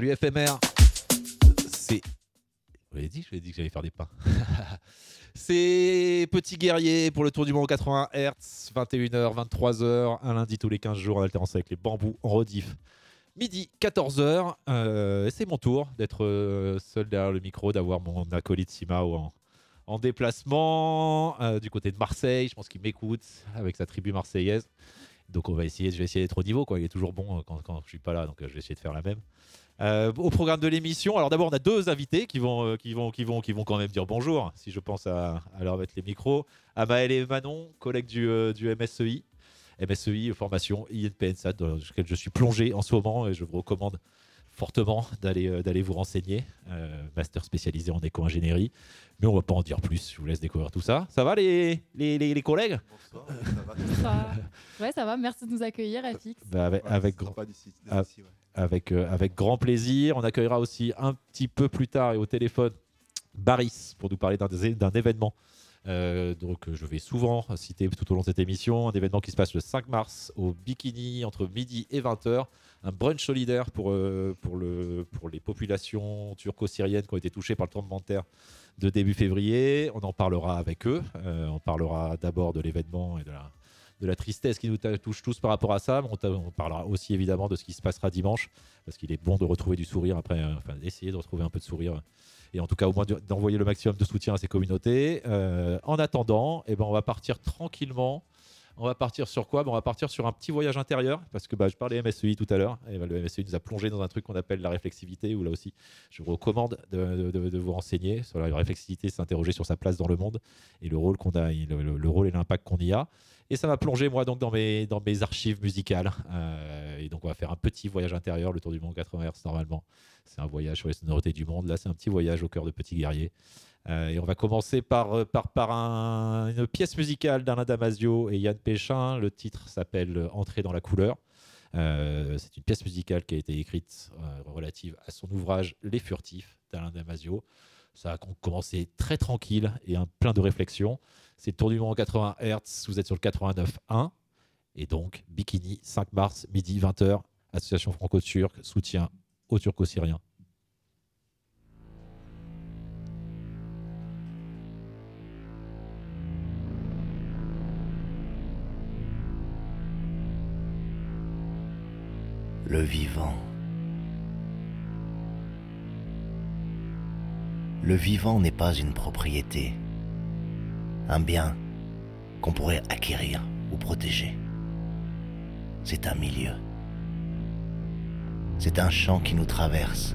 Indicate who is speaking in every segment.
Speaker 1: Salut FMR. C'est. Je vous l'ai dit, je vous ai dit que j'allais faire des pains. C'est Petit Guerrier pour le Tour du Monde 80 Hz, 21h, 23h, un lundi tous les 15 jours en alternance avec les bambous en rediff. Midi, 14h. euh, c'est mon tour d'être euh, seul derrière le micro, d'avoir mon acolyte Simao en, en déplacement euh, du côté de Marseille. Je pense qu'il m'écoute avec sa tribu marseillaise. Donc on va essayer, je vais essayer d'être au niveau. Il est toujours bon quand, quand je suis pas là, donc je vais essayer de faire la même. Euh, au programme de l'émission, alors d'abord on a deux invités qui vont, euh, qui vont, qui vont, qui vont quand même dire bonjour, si je pense à, à leur mettre les micros. Amael et Manon, collègues du, euh, du MSEI, MSEI formation INPNSAT, dans lequel je suis plongé en ce moment et je vous recommande fortement d'aller euh, d'aller vous renseigner. Euh, master spécialisé en éco-ingénierie. Mais on va pas en dire plus, je vous laisse découvrir tout ça. Ça va les, les, les, les collègues?
Speaker 2: Bonsoir, ça va?
Speaker 3: Ça- Ouais, ça va, merci de nous accueillir, FX.
Speaker 1: Bah, avec,
Speaker 2: Ouais,
Speaker 1: avec
Speaker 2: c'est
Speaker 1: grand-
Speaker 2: d'ici, ouais.
Speaker 1: Avec, euh, avec grand plaisir. On accueillera aussi un petit peu plus tard et au téléphone Baris pour nous parler d'un événement. euh, euh, je vais souvent citer tout au long de cette émission un événement qui se passe le 5 mars au Bikini entre midi et 20h un brunch solidaire pour, euh, pour, le, pour les populations turco-syriennes qui ont été touchées par le tremblement de terre de début février on en parlera avec eux on parlera d'abord de l'événement et de la, de la tristesse qui nous touche tous par rapport à ça, on, parlera aussi évidemment de ce qui se passera dimanche, parce qu'il est bon de retrouver du sourire après, euh, enfin d'essayer de retrouver un peu de sourire, et en tout cas au moins de- d'envoyer le maximum de soutien à ces communautés. Euh, en attendant, eh ben, on va partir tranquillement. On va partir sur quoi? On va partir sur un petit voyage intérieur, parce que bah, je parlais MSEI tout à l'heure, et bah, le MSEI nous a plongé dans un truc qu'on appelle la réflexivité, où là aussi, je vous recommande de, vous renseigner sur la réflexivité, s'interroger sur sa place dans le monde, et le rôle qu'on a, le- le rôle et l'impact qu'on y a. Et ça m'a plongé, moi, donc, dans mes, dans mes archives musicales. Euh, et donc, on va faire un petit voyage intérieur, le tour du monde 80 Hz, normalement. C'est un voyage sur les sonorités du monde. Là, c'est un petit voyage au cœur de Petit Guerrier. Euh, et on va commencer par, euh, par, par un- une pièce musicale d'Alain Damasio et Yann Péchin. Le titre s'appelle Entrer dans la couleur. Euh, c'est une pièce musicale qui a été écrite relative à son ouvrage Les Furtifs d'Alain Damasio. Ça a com- commencé très tranquille et plein de réflexions. C'est le tour du monde en 80 Hz. Vous êtes sur le 89.1. Et donc, Bikini, 5 mars, midi, 20h. Association franco-turque, soutien aux turco-syriens.
Speaker 4: Le vivant. Le vivant n'est pas une propriété, un bien qu'on pourrait acquérir ou protéger. C'est un milieu. C'est un champ qui nous traverse,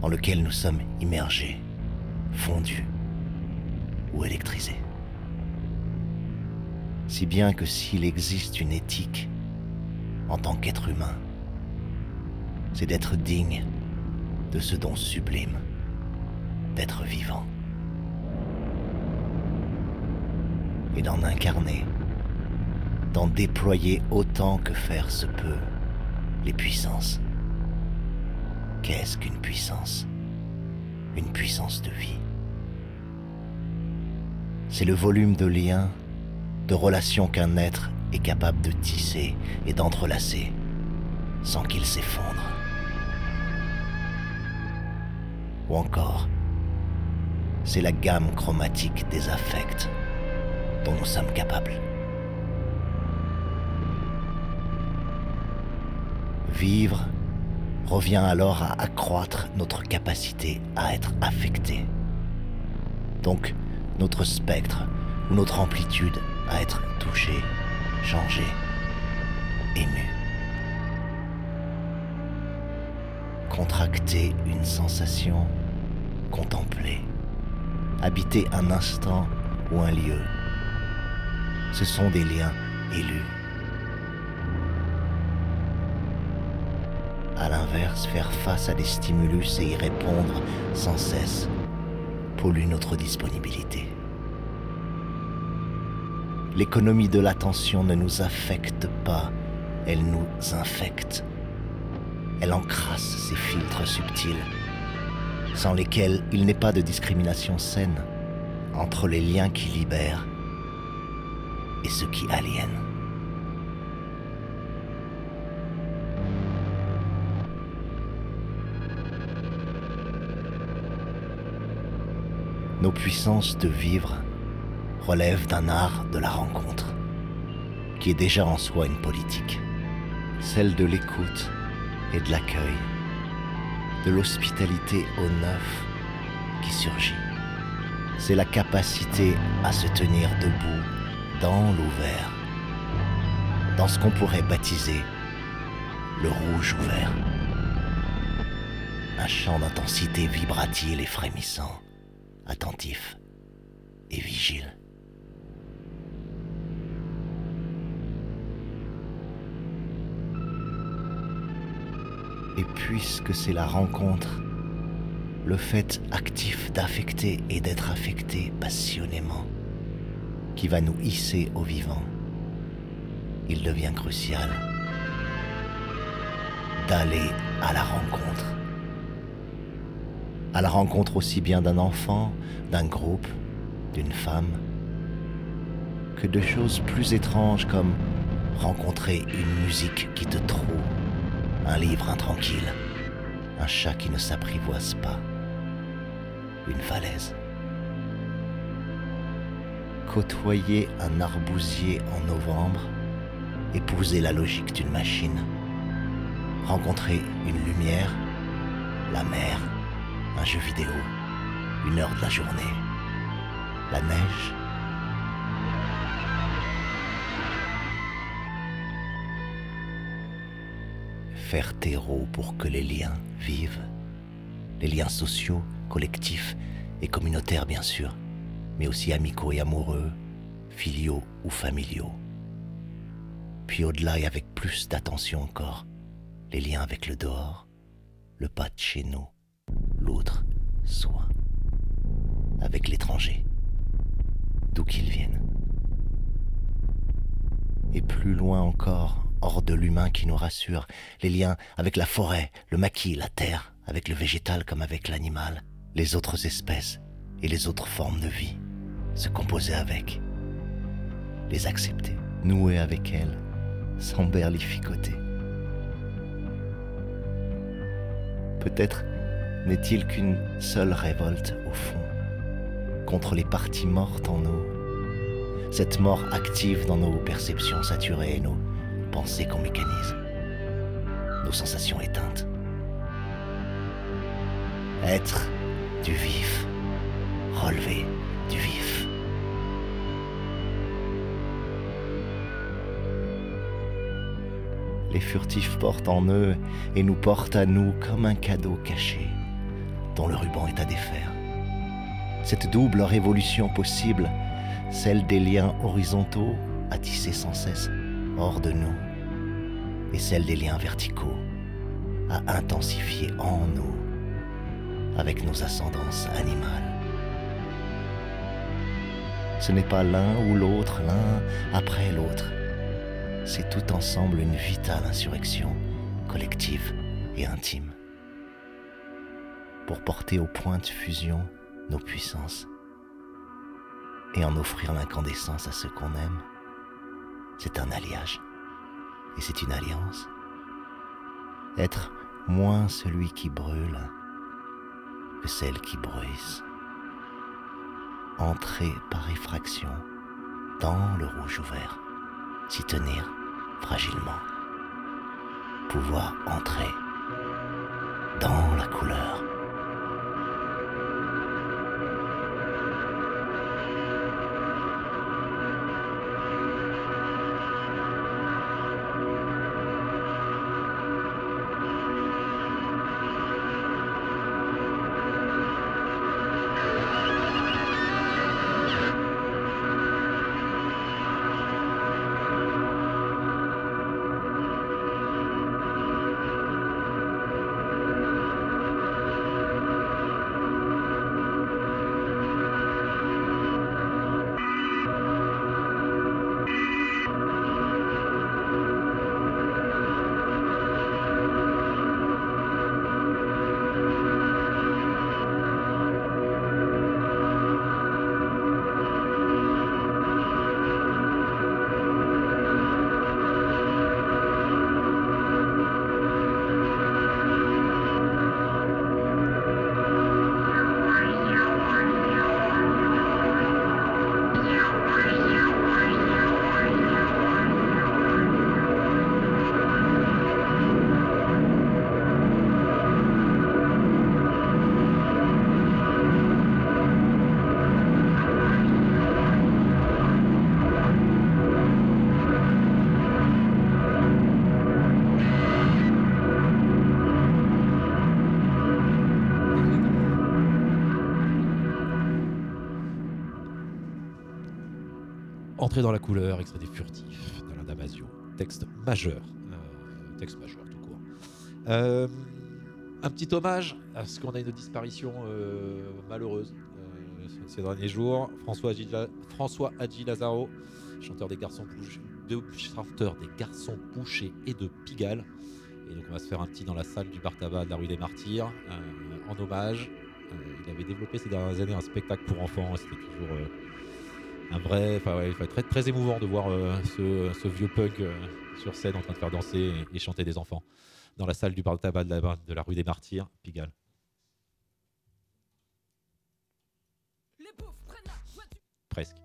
Speaker 4: dans lequel nous sommes immergés, fondus ou électrisés. Si bien que s'il existe une éthique en tant qu'être humain, c'est d'être digne de ce don sublime d'être vivant. et d'en incarner, d'en déployer autant que faire se peut les puissances. Qu'est-ce qu'une puissance? Une puissance de vie. C'est le volume de liens, de relations qu'un être est capable de tisser et d'entrelacer sans qu'il s'effondre. Ou encore, c'est la gamme chromatique des affects dont nous sommes capables. Vivre revient alors à accroître notre capacité à être affecté. Donc, notre spectre ou notre amplitude à être touché, changé, ému. Contracter une sensation, contempler, habiter un instant ou un lieu. Ce sont des liens élus. À l'inverse, faire face à des stimulus et y répondre sans cesse pollue notre disponibilité. L'économie de l'attention ne nous affecte pas, elle nous infecte. Elle encrasse ces filtres subtils, sans lesquels il n'est pas de discrimination saine entre les liens qui libèrent et ceux qui aliènent. Nos puissances de vivre relèvent d'un art de la rencontre, qui est déjà en soi une politique, celle de l'écoute et de l'accueil, de l'hospitalité au neuf qui surgit. C'est la capacité à se tenir debout dans l'ouvert, dans ce qu'on pourrait baptiser le rouge ouvert. Un champ d'intensité vibratile et frémissant, attentif et vigile. Et puisque c'est la rencontre, le fait actif d'affecter et d'être affecté passionnément qui va nous hisser au vivant, il devient crucial d'aller à la rencontre. À la rencontre aussi bien d'un enfant, d'un groupe, d'une femme, que de choses plus étranges comme rencontrer une musique qui te trouve un livre intranquille, un chat qui ne s'apprivoise pas, une falaise. Côtoyer un arbousier en novembre, épouser la logique d'une machine, rencontrer une lumière, la mer, un jeu vidéo, une heure de la journée, la neige, faire terreau pour que les liens vivent. Les liens sociaux, collectifs et communautaires bien sûr, mais aussi amicaux et amoureux, filiaux ou familiaux. Puis au-delà et avec plus d'attention encore, les liens avec le dehors, le pas de chez nous, l'autre, soi, avec l'étranger, d'où qu'il vienne. Et plus loin encore, hors de l'humain qui nous rassure, les liens avec la forêt, le maquis, la terre, avec le végétal comme avec l'animal, les autres espèces et les autres formes de vie, se composer avec, les accepter, nouer avec elles, sans berlificoter. Peut-être n'est-il qu'une seule révolte au fond, contre les parties mortes en nous, cette mort active dans nos perceptions saturées et nos pensées qu'on mécanise, nos sensations éteintes. Être du vif, relever du vif. Les furtifs portent en eux et nous portent à nous comme un cadeau caché dont le ruban est à défaire. Cette double révolution possible, celle des liens horizontaux à tisser sans cesse hors de nous, et celle des liens verticaux à intensifier en nous avec nos ascendances animales. Ce n'est pas l'un ou l'autre, l'un après l'autre. C'est tout ensemble une vitale insurrection, collective et intime. Pour porter au point de fusion nos puissances et en offrir l'incandescence à ceux qu'on aime, c'est un alliage et c'est une alliance. Être moins celui qui brûle que celle qui bruise. Entrer par effraction dans le rouge ouvert, s'y tenir fragilement. Pouvoir entrer dans la couleur.
Speaker 1: Dans la couleur, extrait des furtifs d'Alain Damasio. Texte majeur. euh, texte majeur tout court. Euh, un petit hommage à ce qu'on a une disparition euh, malheureuse euh, ces derniers jours. François Hadji, François Hadji Lazaro, chanteur des garçons Pouch- de, chanteur des garçons Pouchés et de Pigalle. Et donc on va se faire un petit dans la salle du bar tabac de la rue des Martyrs en hommage. Il avait développé ces dernières années un spectacle pour enfants. C'était toujours un vrai, enfin ouais, très, très émouvant de voir euh, ce, ce vieux punk euh, sur scène en train de faire danser et, et chanter des enfants dans la salle du bar tabac de la, de la rue des Martyrs, Pigalle. Presque.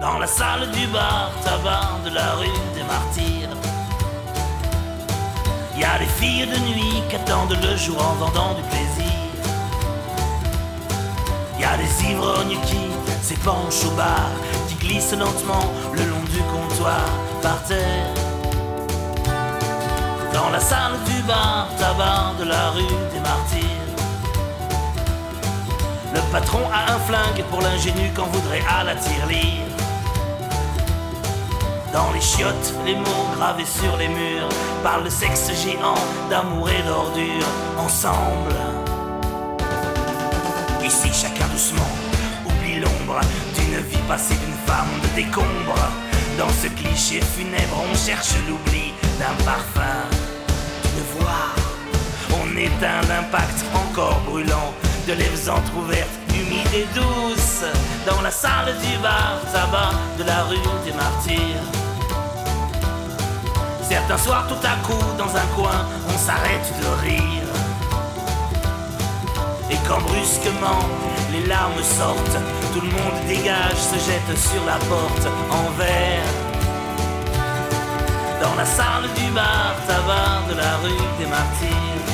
Speaker 2: Dans la salle du bar tabac de la rue des Martyrs. Y a les filles de nuit qui attendent le jour en vendant du plaisir. Y a les ivrognes qui s'épanchent au bar, qui glissent lentement le long du comptoir par terre. Dans la salle du bar tabac de la rue des Martyrs. Le patron a un flingue pour l'ingénu qu'on voudrait à la tirelire. Dans les chiottes, les mots gravés sur les murs parlent de sexe géant, d'amour et d'ordure ensemble. Ici, chacun doucement oublie l'ombre d'une vie passée d'une femme de décombre. Dans ce cliché funèbre, on cherche l'oubli d'un parfum, d'une voix. On éteint l'impact encore brûlant de lèvres entr'ouvertes, humides et douces, dans la salle du bar tabac de la rue des Martyrs. Certains soirs, tout à coup, dans un coin, on s'arrête de rire. Et quand brusquement les larmes sortent, tout le monde dégage, se jette sur la porte en verre. Dans la salle du bar tabac de la rue des Martyrs.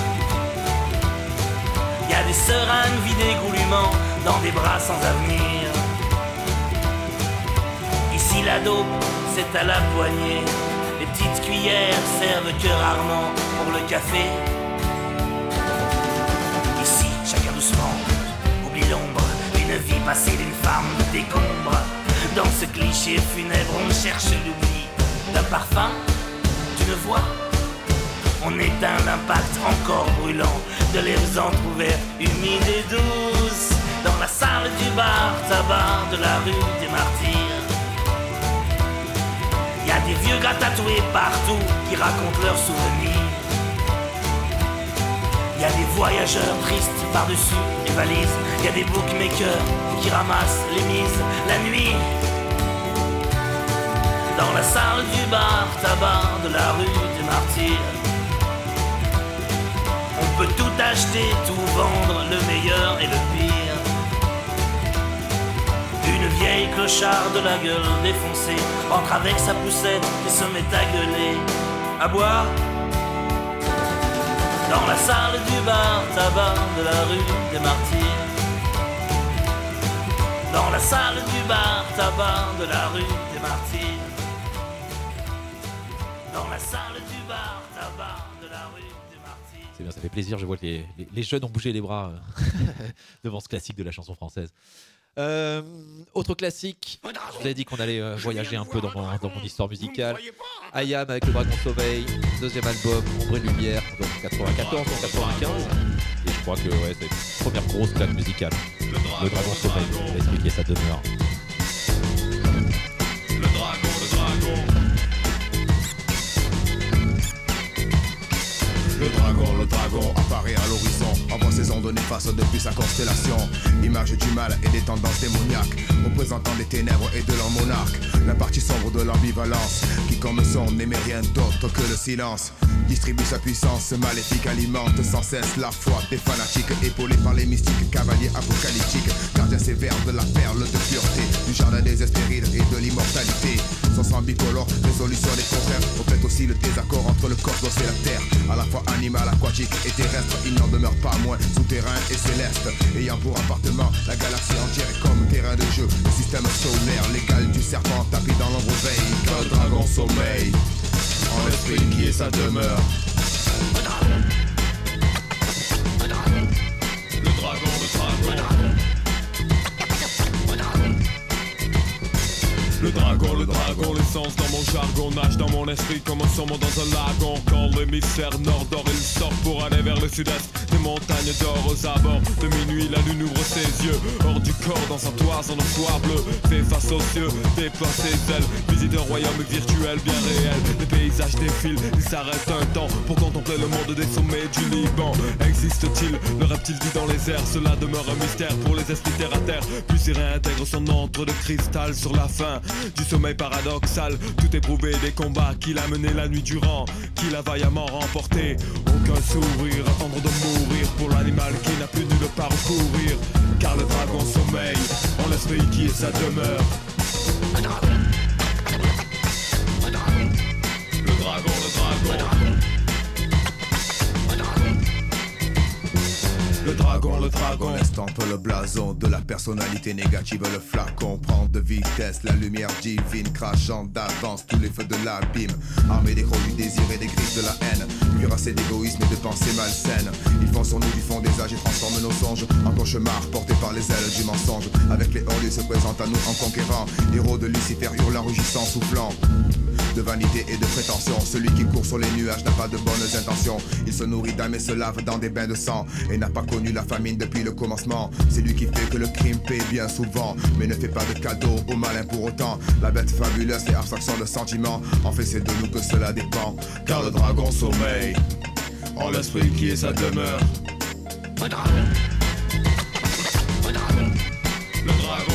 Speaker 2: Y a des seringues vidées goulûment dans des bras sans avenir. Ici la dope, c'est à la poignée. Les petites cuillères servent que rarement pour le café. Oublie l'ombre d'une vie passée d'une femme décombre. Dans ce cliché funèbre, on cherche l'oubli d'un parfum, d'une voix. On éteint l'impact encore brûlant de lèvres entr'ouvertes, humides et douces, dans la salle du bar tabac de la rue des Martyrs. Y a des vieux gars tatoués partout qui racontent leurs souvenirs. Y a des voyageurs tristes par-dessus les valises. Y a des bookmakers qui ramassent les mises la nuit. Dans la salle du bar tabac de la rue des Martyrs. On peut tout acheter, tout vendre, le meilleur et le pire. Une vieille clocharde de la gueule défoncée entre avec sa poussette et se met à gueuler. À boire dans la salle du bar tabac de la rue des Martyrs. Dans la salle du bar tabac de la rue des Martyrs. Dans la salle du bar tabac de la rue des Martyrs.
Speaker 1: C'est bien, ça fait plaisir. Je vois que les, jeunes ont bougé les bras euh, devant ce classique de la chanson française. Euh, autre classique, je vous avais dit qu'on allait euh, voyager un peu dans mon, dans mon histoire musicale. Ayam avec le Dragon Sommeil, deuxième album, Ombre et Lumière, donc 94 ou 95. Et je crois que ouais, c'est une première grosse claque musicale. Le Dragon Sommeil, on va expliquer sa demeure.
Speaker 5: Le dragon, le dragon apparaît à l'horizon, envoie ses ondes néfastes depuis sa constellation. Image du mal et des tendances démoniaques, représentant des ténèbres et de leur monarque. La partie sombre de l'ambivalence, qui comme son n'aimait rien d'autre que le silence. Distribue sa puissance maléfique, alimente sans cesse la foi des fanatiques, épaulés par les mystiques, cavaliers apocalyptiques, gardiens sévères de la perle de pureté, du jardin des Hespérides et de l'immortalité. Son sang bicolore, résolution des contraires, reflète aussi le désaccord entre le cosmos et la terre. À la fois animal, aquatique et terrestre, il n'en demeure pas moins souterrain et céleste. Ayant pour appartement la galaxie entière comme terrain de jeu, le système solaire, l'égal du serpent tapis dans l'ombre veille. Le dragon sommeille, en l'esprit qui est sa demeure. Le dragon, le dragon,
Speaker 6: l'essence dans mon jargon. Nage dans mon esprit comme un saumon dans un lagon. Quand l'hémisphère nord dort, il sort pour aller vers le sud-est Des montagnes d'or aux abords. De minuit, la lune ouvre ses yeux. Hors du corps, dans un toison de soir bleu. Fait face aux cieux, déploie ses ailes. Visite un royaume virtuel bien réel. Les paysages défilent, il s'arrête un temps Pour contempler le monde des sommets du Liban. Existe-t-il? Le reptile vit dans les airs Cela demeure un mystère pour les esprits terre à terre. Puis il réintègre son antre de cristal sur la fin du sommeil paradoxal. Tout éprouvé des combats qu'il a menés la nuit durant, qu'il a vaillamment remporté. Aucun sourire, attendre de mourir pour l'animal qui n'a plus nulle part où courir. Car le dragon sommeille en l'esprit qui est sa demeure. Le dragon, le dragon.
Speaker 5: Le dragon, le dragon estampe le blason de la personnalité négative. Le flacon prend de vitesse la lumière divine, crachant d'avance tous les feux de l'abîme. Armé des crocs du désir et des griffes de la haine, cuirassé d'égoïsme et de pensées malsaines. Ils font sur nous du fond des âges et transforment nos songes en cauchemars portés par les ailes du mensonge. Avec les hors, se présente à nous en conquérant. Héros de Lucifer hurlant, rugissant, soufflant de vanité et de prétention. Celui qui court sur les nuages n'a pas de bonnes intentions. Il se nourrit d'âme et se lave dans des bains de sang et n'a pas la famine depuis le commencement. C'est lui qui fait que le crime paie bien souvent, mais ne fait pas de cadeau au malin pour autant. La bête fabuleuse et abstraction de sentiments. En fait, c'est de nous que cela dépend. Car le dragon sommeille en l'esprit qui est sa demeure. Le dragon, le dragon,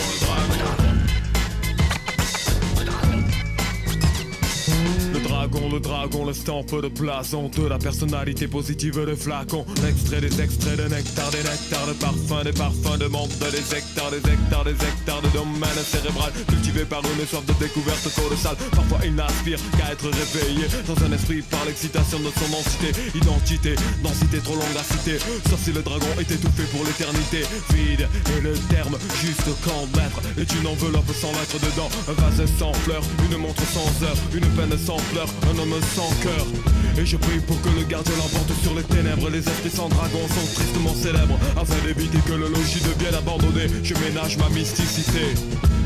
Speaker 5: dragon.
Speaker 6: Le dragon, le le stampe de blason De la personnalité positive de flacon. L'extrait des extraits de nectar, des nectars de parfum Des parfums de monde, des hectares, des hectares, des hectares de domaine cérébral Cultivé par une soif de découverte colossale. Parfois il n'aspire qu'à être réveillé Dans un esprit par l'excitation de son densité Identité, densité trop longue à citer. Sauf si le dragon est étouffé pour l'éternité. Vide est le terme, juste quand l'être Est une enveloppe sans lettre dedans. Un vase sans fleurs, une montre sans heure Une peine sans pleurs, un homme sans cœur. Et je prie pour que le gardien l'emporte sur les ténèbres. Les esprits sans dragon sont tristement célèbres. Afin d'éviter que le logis devienne abandonné Je ménage ma mysticité.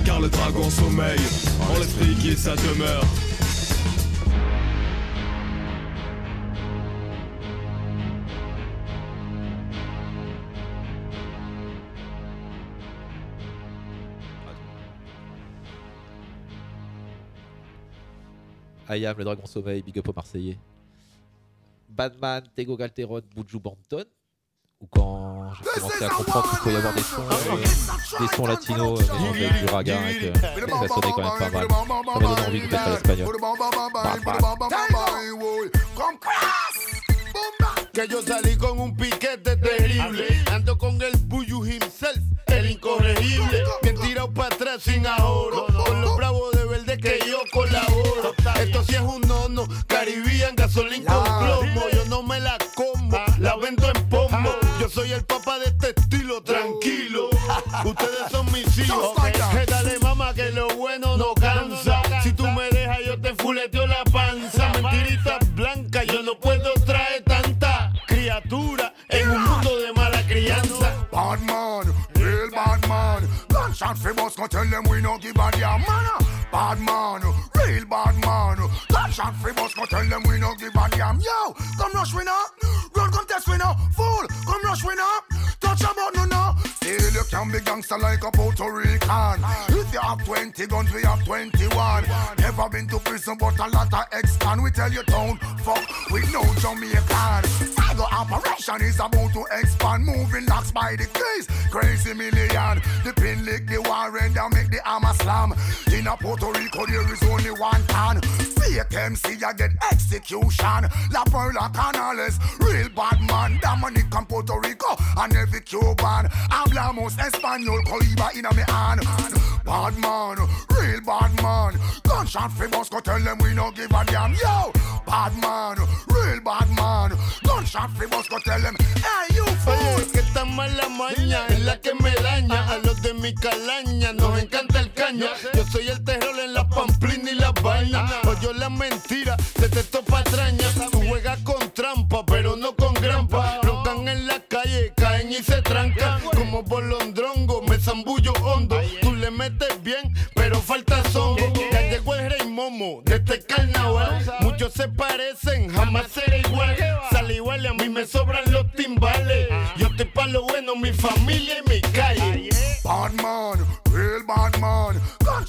Speaker 6: Car le dragon sommeille En l'esprit qui est sa demeure
Speaker 1: Ayam, le dragon sommeil, big up au Marseillais. Batman, Tego Galteron, Buju Banton. Ou quand j'ai commencé à comprendre qu'il peut y avoir des sons, euh, des sons latinos euh, mélangés avec du raga, et que ça sonnait quand même pas mal. Ça m'a donné envie de mettre à l'espagnol.
Speaker 7: Que yo salí con un piquete terrible. Ando con el Buyu himself, el incorregible. Bien tirado para atrás sin ahorro. Con los bravos de verde que yo colaboro. Gasolín con plomo. Yo no me la como, la vendo en pomo. Yo soy el papá de este estilo, tranquilo. Ustedes son mis hijos. Que dale mamá que lo bueno no cansa. Si tú me dejas, yo te fuleteo la panza. Mentirita blanca, yo no puedo traer tanta criatura en un mundo de mala crianza.
Speaker 8: Bad man, real bad man. Gunshot for bus, go tell them we no give a damn man. Real bad man. Gunshot for bus, go tell them we no give a damn. Yo, come rush we now. Run contest now. Fool, come rush we now. Touch about no now. Still you can be gangster like a Puerto Rican. If you have 20 guns, we have 21. Never been to prison, but a lot of ex-con. We tell you don't fuck with no Jamaican. Tiger operation is about to expand. Moving locks by the keys. Crazy million. The pin lick the warrant down make the armor slam. In a Puerto Rico, there is only one can. Fake MC, you get execution. La Perla Canales, real bad man. Dominican, Puerto Rico, and every Cuban. Hablamos español, coliba in a me hand. Bad man, real bad man. Gunshot famous, go tell them we no give a damn. Yo, bad man, real bad man. Gunshot famous, go tell them, hey you fool.
Speaker 7: Oye, que esta mala maña es la que me daña. A los de mi calaña nos encanta el caño. Yo soy el terror en la pamplina y la vaina. Oye, la mentira, detesto patraña. Tú juegas con trampa, pero no con grampa. Y se trancan. Como bolondrongo, me zambullo hondo. Tú le metes bien, pero falta zongo. Ya llegó el rey momo de este carnaval. Muchos se parecen, jamás seré igual. Sale igual y a mí me sobran los timbales. Yo estoy pa' lo bueno, mi familia y mi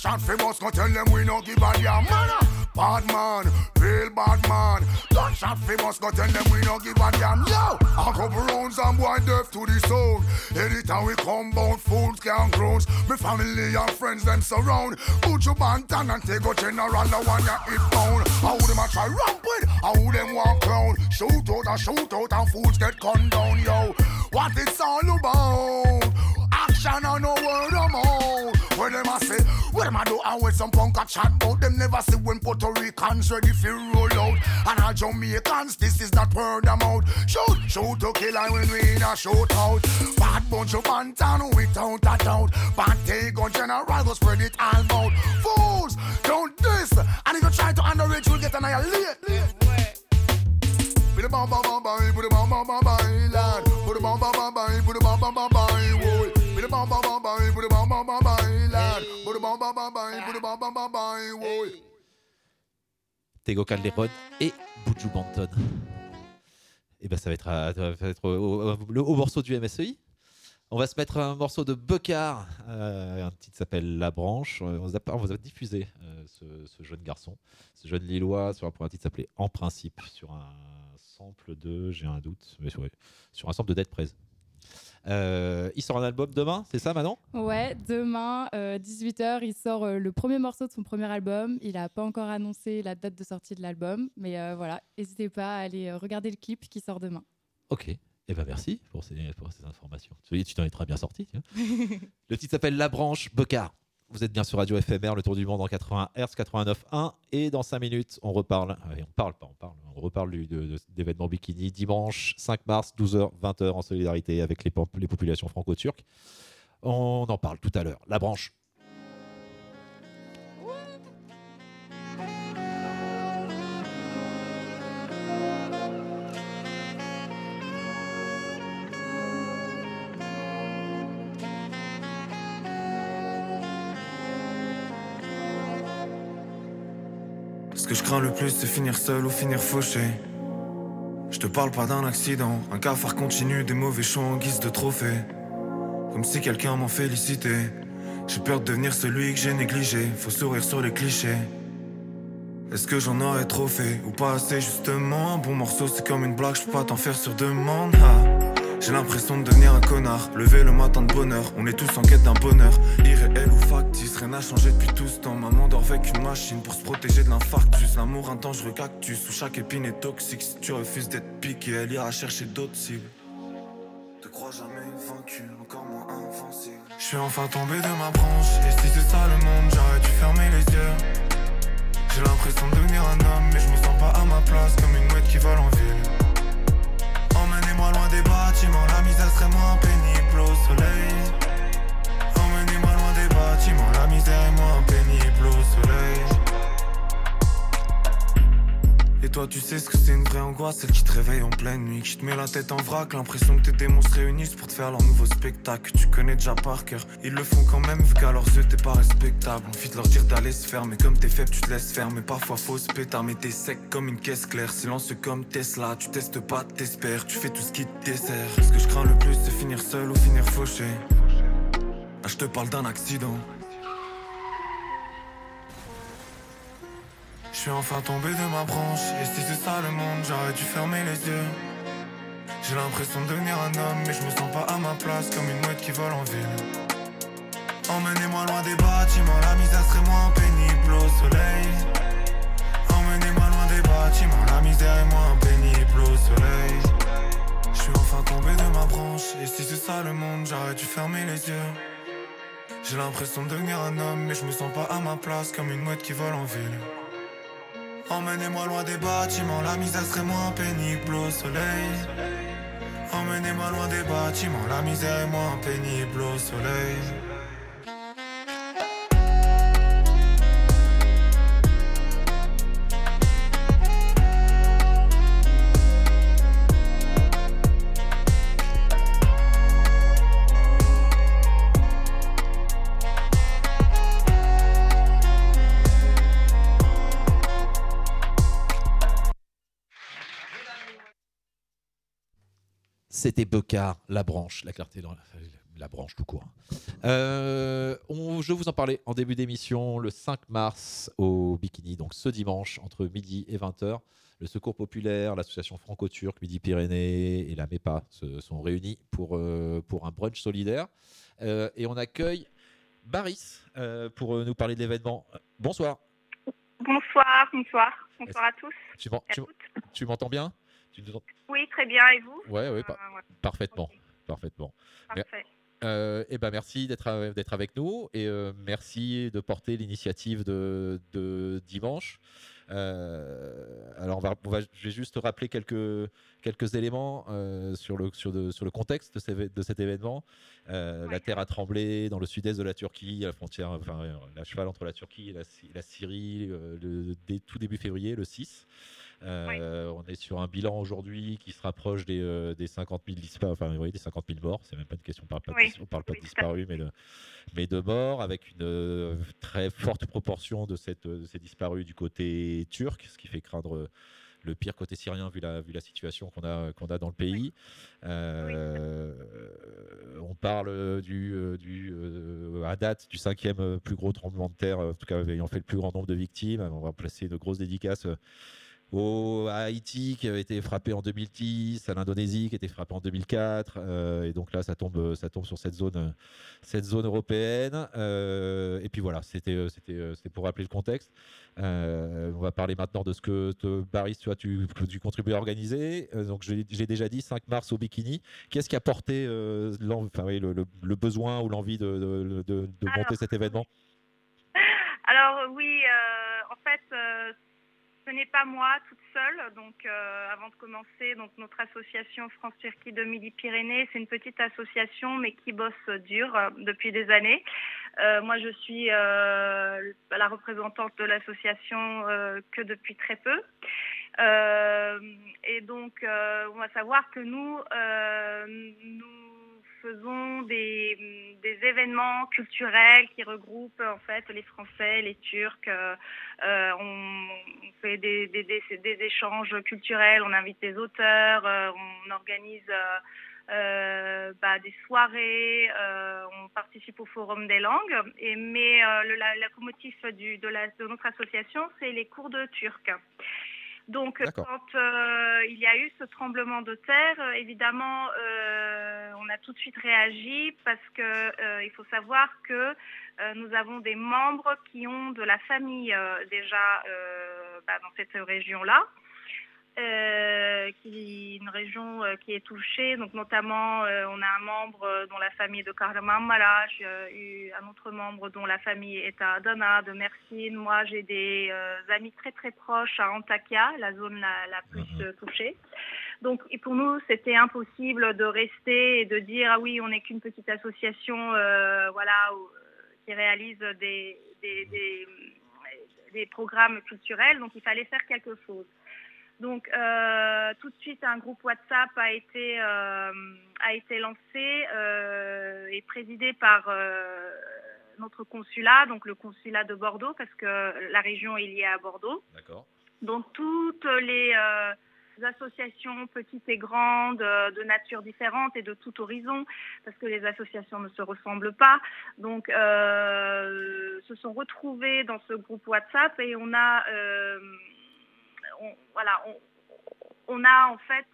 Speaker 8: man. Gunshot famous, go tell them we no give a damn. Man, uh, bad man, real bad man. Gunshot famous, go tell them we no give a damn. Yo, a couple rounds and boy deaf to the sound. Anytime we come bout fools can groans. Me family and friends them surround. Buju Bantan and take a general the one ya hit down. How them a try ramp with? How them walk clown? Shoot out and shoot out and fools get gunned down. Yo, what it's all about? Action and no word of mouth. Where them a say, where them a do and when some punk a chat about them never see when Puerto Ricans ready for roll out. And all Jamaicans, this is not word of mouth. Shoot, shoot to kill and when we in a shootout. Bad bunch of bantan without a doubt. Bad take on general go spread it all out. Fools, don't this. And if you try to underrate, you'll get annihilated. Put the bomb, bomb, bomb, put the bomb, bomb, bomb, lad. Put the bomb, bomb, bomb, put the bomb, bomb, bomb, bomb. Put the bomb, bomb, bomb, put the bomb, bomb, bomb,
Speaker 1: Tego Calderon et Buju Banton. Ben ça va être, au, le haut morceau du MSEI. On va se mettre un morceau de Becard, euh, un titre s'appelle La Branche. On vous a, diffusé ce, jeune garçon, ce jeune Lillois, sur pour un titre s'appelait En Principe, sur un sample de, j'ai un doute, mais sur, sur un sample de Dead Prez. Euh, il sort un album demain, c'est ça Manon?
Speaker 3: Ouais, demain, 18h, il sort euh, le premier morceau de son premier album. Il n'a pas encore annoncé la date de sortie de l'album, mais euh, voilà, n'hésitez pas à aller euh, regarder le clip qui sort demain.
Speaker 1: Ok. Eh ben merci pour ces, pour ces informations. Tu tu t'en es très bien sorti. le titre s'appelle La Branche Becard. Vous êtes bien sur Radio FMR, le tour du monde en 80 Hz, 89.1. Et dans 5 minutes, on reparle. euh, on parle pas, on parle. On reparle d'événements bikini dimanche 5 mars, 12h, 20h en solidarité avec les, les populations franco-turques. On en parle tout à l'heure. La branche.
Speaker 9: Que je crains le plus, c'est finir seul ou finir fauché. Je te parle pas d'un accident, un cafard continu, des mauvais choix en guise de trophée. Comme si quelqu'un m'en félicitait. J'ai peur de devenir celui que j'ai négligé, faut sourire sur les clichés. Est-ce que j'en aurais trop fait ou pas assez justement? Un bon morceau c'est comme une blague, je peux pas t'en faire sur demande. J'ai l'impression de devenir un connard, lever le matin de bonheur, on est tous en quête d'un bonheur. Irréel ou factice, rien n'a changé depuis tout ce temps. Maman dort avec une machine pour se protéger de l'infarctus. L'amour un dangereux cactus. Où chaque épine est toxique. Si tu refuses d'être piqué, elle ira chercher d'autres cibles. Te crois jamais vaincu, encore moins invincible. Je suis enfin tombé de ma branche, et si c'est ça le monde, j'aurais dû fermer les yeux. J'ai l'impression de devenir un homme, mais je me sens pas à ma place comme une mouette qui vole en ville. Emmenez-moi loin des bâtiments, la misère serait moins pénible au soleil. Emmenez-moi loin des bâtiments, la misère est moins pénible au soleil. Et toi tu sais ce que c'est une vraie angoisse, celle qui te réveille en pleine nuit, qui te met la tête en vrac, l'impression que tes démons se réunissent pour te faire leur nouveau spectacle, tu connais déjà par cœur. Ils le font quand même vu qu'à leurs yeux t'es pas respectable. Envie de leur dire d'aller se faire, mais comme t'es faible tu te laisses faire, mais parfois fausse pétard, mais t'es sec comme une caisse claire, silencieux comme Tesla, tu testes pas, t'espères, tu fais tout ce qui te dessert. Ce que je crains le plus c'est finir seul ou finir fauché. Ah, je te parle d'un accident. Suis enfin tombé de ma branche. Et si c'est ça le monde j'aurais dû fermer les yeux. J'ai l'impression de devenir un homme Mais je me sens pas à ma place Comme une mouette qui vole en ville. Emmenez-moi loin des bâtiments La misère serait moins pénible au soleil. Emmenez-moi loin des bâtiments La misère est moins pénible au soleil. Je suis enfin tombé de ma branche Et si c'est ça le monde j'aurais dû fermer les yeux. J'ai l'impression de devenir un homme, mais je me sens pas à ma place comme une mouette qui vole en ville. Emmenez-moi loin des bâtiments, la misère serait moins pénible au soleil. Emmenez-moi loin des bâtiments, la misère est moins pénible au soleil.
Speaker 1: C'était Becard, la branche, la clarté dans la, la branche tout court. Euh, on- je vous en parlais en début d'émission, le 5 mars au Bikini, donc ce dimanche entre midi et 20h. Le Secours Populaire, l'association franco-turque Midi-Pyrénées et la MEPA se sont réunis pour, euh, pour un brunch solidaire. Euh, et on accueille Baris pour nous parler de l'événement. Bonsoir.
Speaker 10: Bonsoir, bonsoir, bonsoir à tous.
Speaker 1: Tu m'en- tu- tu m'entends bien? Tu nous en-
Speaker 10: Oui, très bien, et vous?
Speaker 1: Ouais, ouais, par-
Speaker 10: Euh, ouais.
Speaker 1: parfaitement. Parfaitement.
Speaker 10: Parfait.
Speaker 1: Euh, eh ben merci d'être avec nous et euh, merci de porter l'initiative de, de dimanche. Euh, alors on va, on va- je vais juste rappeler quelques, quelques éléments sur, le, sur, de- sur le contexte de, ces- de cet événement. La terre a tremblé dans le sud-est de la Turquie, à la frontière, enfin la cheval entre la Turquie et la, Sy- la Syrie, le, dès tout début février, le 6. Euh, On est sur un bilan aujourd'hui qui se rapproche des, euh, des 50 000 disparus, enfin oui, des 50 000 morts. C'est même pas une question, on parle pas, de,
Speaker 10: Oui.
Speaker 1: dis- on parle pas de disparus, mais de, mais de morts, avec une euh, très forte proportion de, cette, de ces disparus du côté turc, ce qui fait craindre euh, le pire côté syrien vu la, vu la situation qu'on a, qu'on a dans le pays. Euh, On parle du, euh, du euh, à date du cinquième euh, plus gros tremblement de terre, en tout cas ayant fait le plus grand nombre de victimes. On va placer une grosse dédicace euh, au, à Haïti qui avait été frappé en 2010, à l'Indonésie qui a été frappé en 2004, euh, et donc là ça tombe, ça tombe sur cette zone, euh, cette zone européenne. Euh, et puis voilà, c'était, euh, c'était, euh, c'était pour rappeler le contexte. Euh, on va parler maintenant de ce que te, Baris, tu, vois, tu, tu contribues à organiser. Euh, donc l'ai déjà dit, 5 mars au Bikini. Qu'est-ce qui a porté euh, l'en- enfin, oui, le, le- le besoin ou l'envie de, de- de- de monter cet événement?
Speaker 10: Alors oui, euh, en fait, euh, ce n'est pas moi toute seule. Donc, euh, avant de commencer, donc notre association France Turquie de Midi-Pyrénées, c'est une petite association, mais qui bosse dur euh, depuis des années. Euh, moi, je suis la représentante de l'association que depuis très peu. Et donc, on va savoir que nous faisons des, des événements culturels qui regroupent en fait les Français, les Turcs. Euh, euh, on, on fait des, des, des, des échanges culturels, on invite des auteurs, euh, on organise euh, bah, des soirées, on participe au Forum des langues. Et, mais le la, locomotive du, de, la, de notre association, c'est les cours de turc. Donc, quand euh, il y a eu ce tremblement de terre, évidemment, euh, on a tout de suite réagi parce que euh, il faut savoir que euh, nous avons des membres qui ont de la famille euh, déjà bah, dans cette région-là. Euh, qui une région euh, qui est touchée, donc notamment euh, on a un membre dont la famille est de Kahramanmaraş, eu un autre membre dont la famille est à Adana, de Mersin. Moi j'ai des amis très très proches à Antakya, la zone la, la plus euh, touchée. Donc et pour nous c'était impossible de rester et de dire ah oui on n'est qu'une petite association euh, voilà où- qui réalise des, des, des, des programmes culturels, donc il fallait faire quelque chose. Donc euh, tout de suite un groupe WhatsApp a été euh, a été lancé euh, et présidé par euh, notre consulat, donc le consulat de Bordeaux, parce que la région est liée à Bordeaux.
Speaker 1: D'accord.
Speaker 10: Donc toutes les euh, associations petites et grandes, euh, de nature différente et de tout horizon, parce que les associations ne se ressemblent pas, donc euh, se sont retrouvées dans ce groupe WhatsApp et on a, euh, on- voilà, on, on a en fait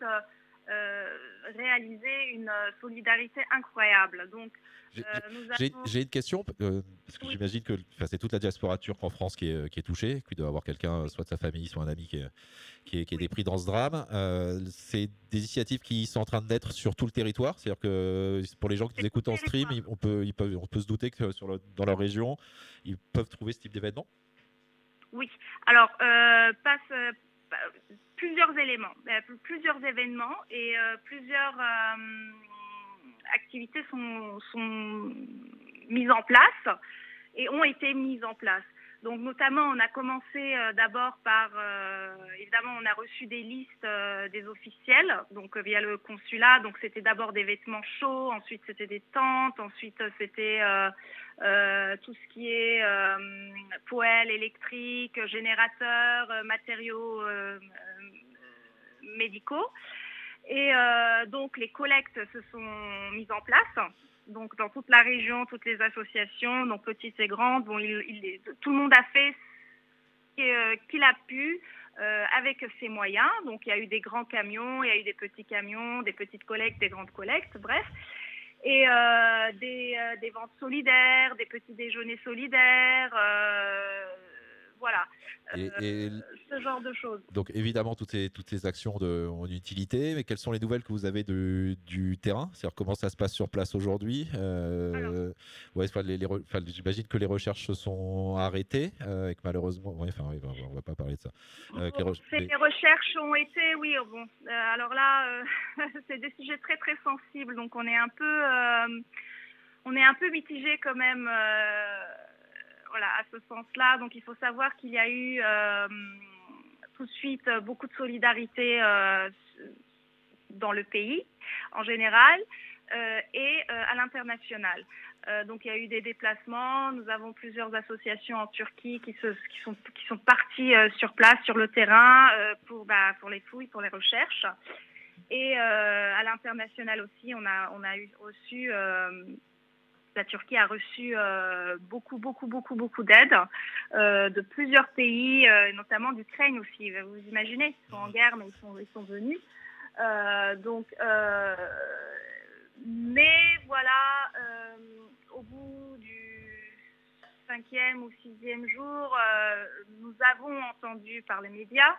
Speaker 10: euh, euh, réalisé une solidarité incroyable. Donc
Speaker 1: J'ai-
Speaker 10: euh, avons-
Speaker 1: une question, euh, parce que j'imagine que c'est toute la diaspora turque en France qui est, qui est touchée, qu'il doit avoir quelqu'un, soit de sa famille, soit un ami qui est, qui est, qui est des prix dans ce drame. Euh, c'est des initiatives qui sont en train de naître sur tout le territoire, c'est-à-dire que pour les gens qui nous écoutent en stream, on peut, ils peuvent, on peut se douter que sur le- dans leur région, ils peuvent trouver ce type d'événement?
Speaker 10: Oui, alors euh, passe pa- plusieurs éléments, euh, plusieurs événements et euh, plusieurs euh, activités sont mises en place et ont été mises en place. Donc notamment, on a commencé euh, d'abord par, euh, évidemment, on a reçu des listes euh, des officiels, donc via le consulat. Donc c'était d'abord des vêtements chauds, ensuite c'était des tentes, ensuite c'était tout ce qui est poêle électrique, générateur, matériaux médicaux. Et donc les collectes se sont mises en place. Donc dans toute la région, toutes les associations, donc petites et grandes, bon, il- il- tout le monde a fait ce qu'il euh, qu'il a pu euh, avec ses moyens. Donc il y a eu des grands camions, il y a eu des petits camions, des petites collectes, des grandes collectes, bref. Et euh, des, euh, des ventes solidaires, des petits déjeuners solidaires, euh, voilà,
Speaker 1: Et,
Speaker 10: Euh,
Speaker 1: et
Speaker 10: ce genre de choses.
Speaker 1: donc évidemment, toutes ces, toutes ces actions de, ont une utilité, mais quelles sont les nouvelles que vous avez de- du terrain? C'est-à-dire comment ça se passe sur place aujourd'hui? Euh, ouais, les- les J'imagine que les recherches se sont arrêtées, euh, et que malheureusement, ouais, enfin, ouais, on va pas parler de ça. Les re-
Speaker 10: Ces
Speaker 1: les-
Speaker 10: recherches ont été, oui, oh, bon. alors là, c'est des sujets très très sensibles, donc on est un peu, on est un peu mitigé quand même, euh, voilà, à ce sens-là. Donc il faut savoir qu'il y a eu euh, tout de suite beaucoup de solidarité euh, dans le pays en général euh, et à l'international. Donc il y a eu des déplacements. Nous avons plusieurs associations en Turquie qui, sont, qui parties sur place, sur le terrain, pour, bah, pour les fouilles, pour les recherches. Et à l'international aussi, on a, on a eu reçu, la Turquie a reçu euh, beaucoup, beaucoup, beaucoup, beaucoup d'aide euh, de plusieurs pays, euh, notamment d'Ukraine aussi. Vous imaginez, ils sont en guerre, mais ils sont, ils sont venus. Donc, mais voilà, au bout du cinquième ou sixième jour, nous avons entendu par les médias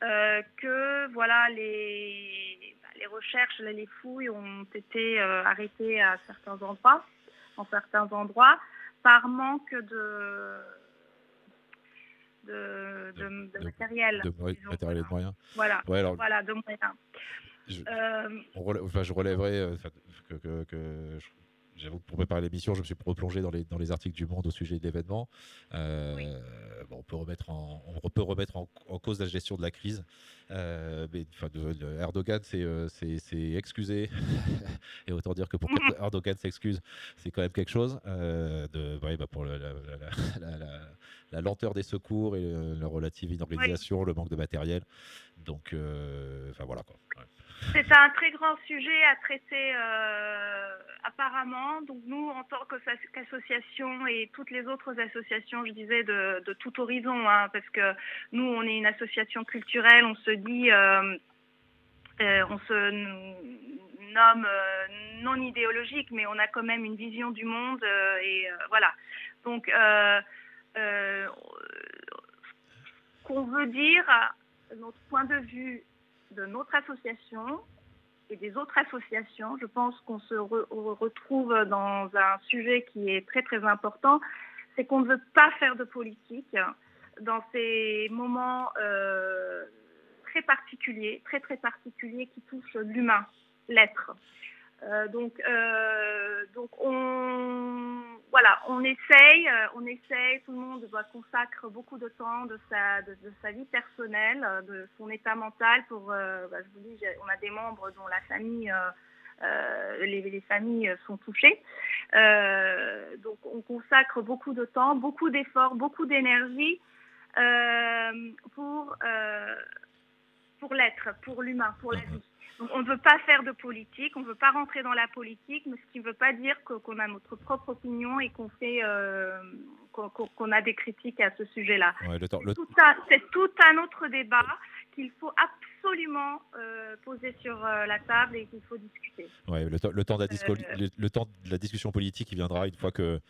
Speaker 10: que voilà les, les recherches, les fouilles ont été euh, arrêtées à certains endroits, en certains endroits, par manque de de, de, de matériel.
Speaker 1: de matériel et de moyens.
Speaker 10: Voilà,
Speaker 1: Ouais, alors,
Speaker 10: voilà, de moyens.
Speaker 1: Je-
Speaker 10: Euh,
Speaker 1: enfin, relèverai euh, enfin, que, que- que je- J'avoue que pour préparer l'émission, je me suis replongé dans les, dans les articles du Monde au sujet de l'événement. Euh, bon, on peut remettre en, on peut remettre en, en cause la gestion de la crise. Euh, mais, enfin, Erdogan s'est euh, excusé. Et autant dire que pour que Erdogan s'excuse, c'est quand même quelque chose. Euh, de, ouais, bah, pour la, la- la- la- la- la lenteur des secours et la relative inorganisation, le manque de matériel. Donc, enfin voilà quoi. Ouais.
Speaker 10: C'est un très grand sujet à traiter euh, apparemment. Donc nous, en tant qu'asso- qu'association et toutes les autres associations, je disais de, tout horizon, hein, parce que nous, on est une association culturelle, on se dit, euh, euh, on se nomme non idéologique, mais on a quand même une vision du monde et voilà. Donc, ce qu'on veut dire, notre point de vue de notre association et des autres associations, je pense qu'on se re- retrouve dans un sujet qui est très très important, c'est qu'on ne veut pas faire de politique dans ces moments euh, très particuliers, très très particuliers qui touchent l'humain, l'être. Euh, donc, euh, donc on, voilà, on essaye, euh, on essaye. Tout le monde bah, consacre beaucoup de temps de sa, de, de sa vie personnelle, de son état mental. Pour, euh, bah, je vous dis, on a des membres dont la famille, les, les familles sont touchées. Donc, on consacre beaucoup de temps, beaucoup d'efforts, beaucoup d'énergie pour pour l'être, pour l'humain, pour la vie. Donc, on ne veut pas faire de politique, on ne veut pas rentrer dans la politique, mais ce qui ne veut pas dire qu'on a notre propre opinion et qu'on fait, euh, qu'on a des critiques à ce sujet-là.
Speaker 1: Ouais, le
Speaker 10: C'est tout un autre débat qu'il faut absolument euh, poser sur euh, la table et qu'il faut discuter.
Speaker 1: Ouais, le, temps- le temps de la le temps de la discussion politique, il viendra une fois que,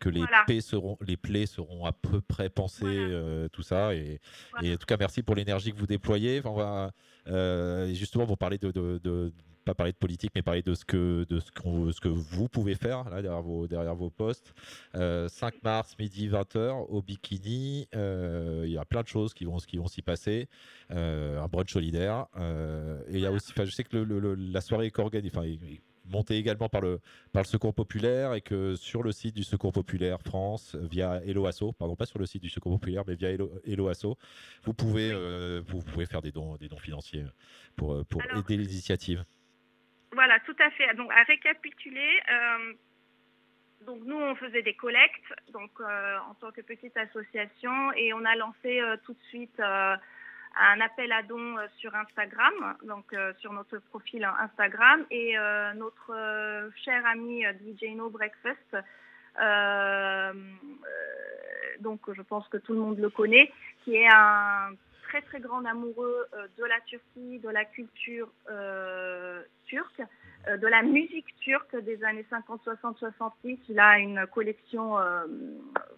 Speaker 1: que les,
Speaker 10: Voilà.
Speaker 1: plaies seront, les plaies seront à peu près pensées, euh, tout ça. Et, et en tout cas, merci pour l'énergie que vous déployez. Enfin, on va, euh, justement, vous parler de, de, de- pas parler de politique, mais parler de ce que, de ce, qu'on- ce que vous pouvez faire là, derrière, vos, derrière vos postes. Euh, 5 mars, midi 20h, au Bikini. euh, Il y a plein de choses qui vont, qui vont s'y passer. Euh, un brunch solidaire. euh, et il y a aussi, je sais que le- le- le- la soirée est organisée, montée également par le, par le Secours Populaire et que sur le site du Secours Populaire France, via Hello Asso, pardon, pas sur le site du Secours Populaire, mais via Hello, Hello Asso, vous pouvez, euh, vous pouvez faire des dons, des dons financiers pour, euh, pour aider les initiatives.
Speaker 10: Voilà, tout à fait. Donc, à récapituler, euh, donc nous, on faisait des collectes, donc euh, en tant que petite association, et on a lancé tout de suite un appel à dons euh, sur Instagram, donc euh, sur notre profil Instagram, et euh, notre cher ami DJ No Breakfast. donc je pense que tout le monde le connaît, qui est un très très grand amoureux de la Turquie, de la culture turque, de la musique turque des années 50, 60, 70. Il a une collection euh,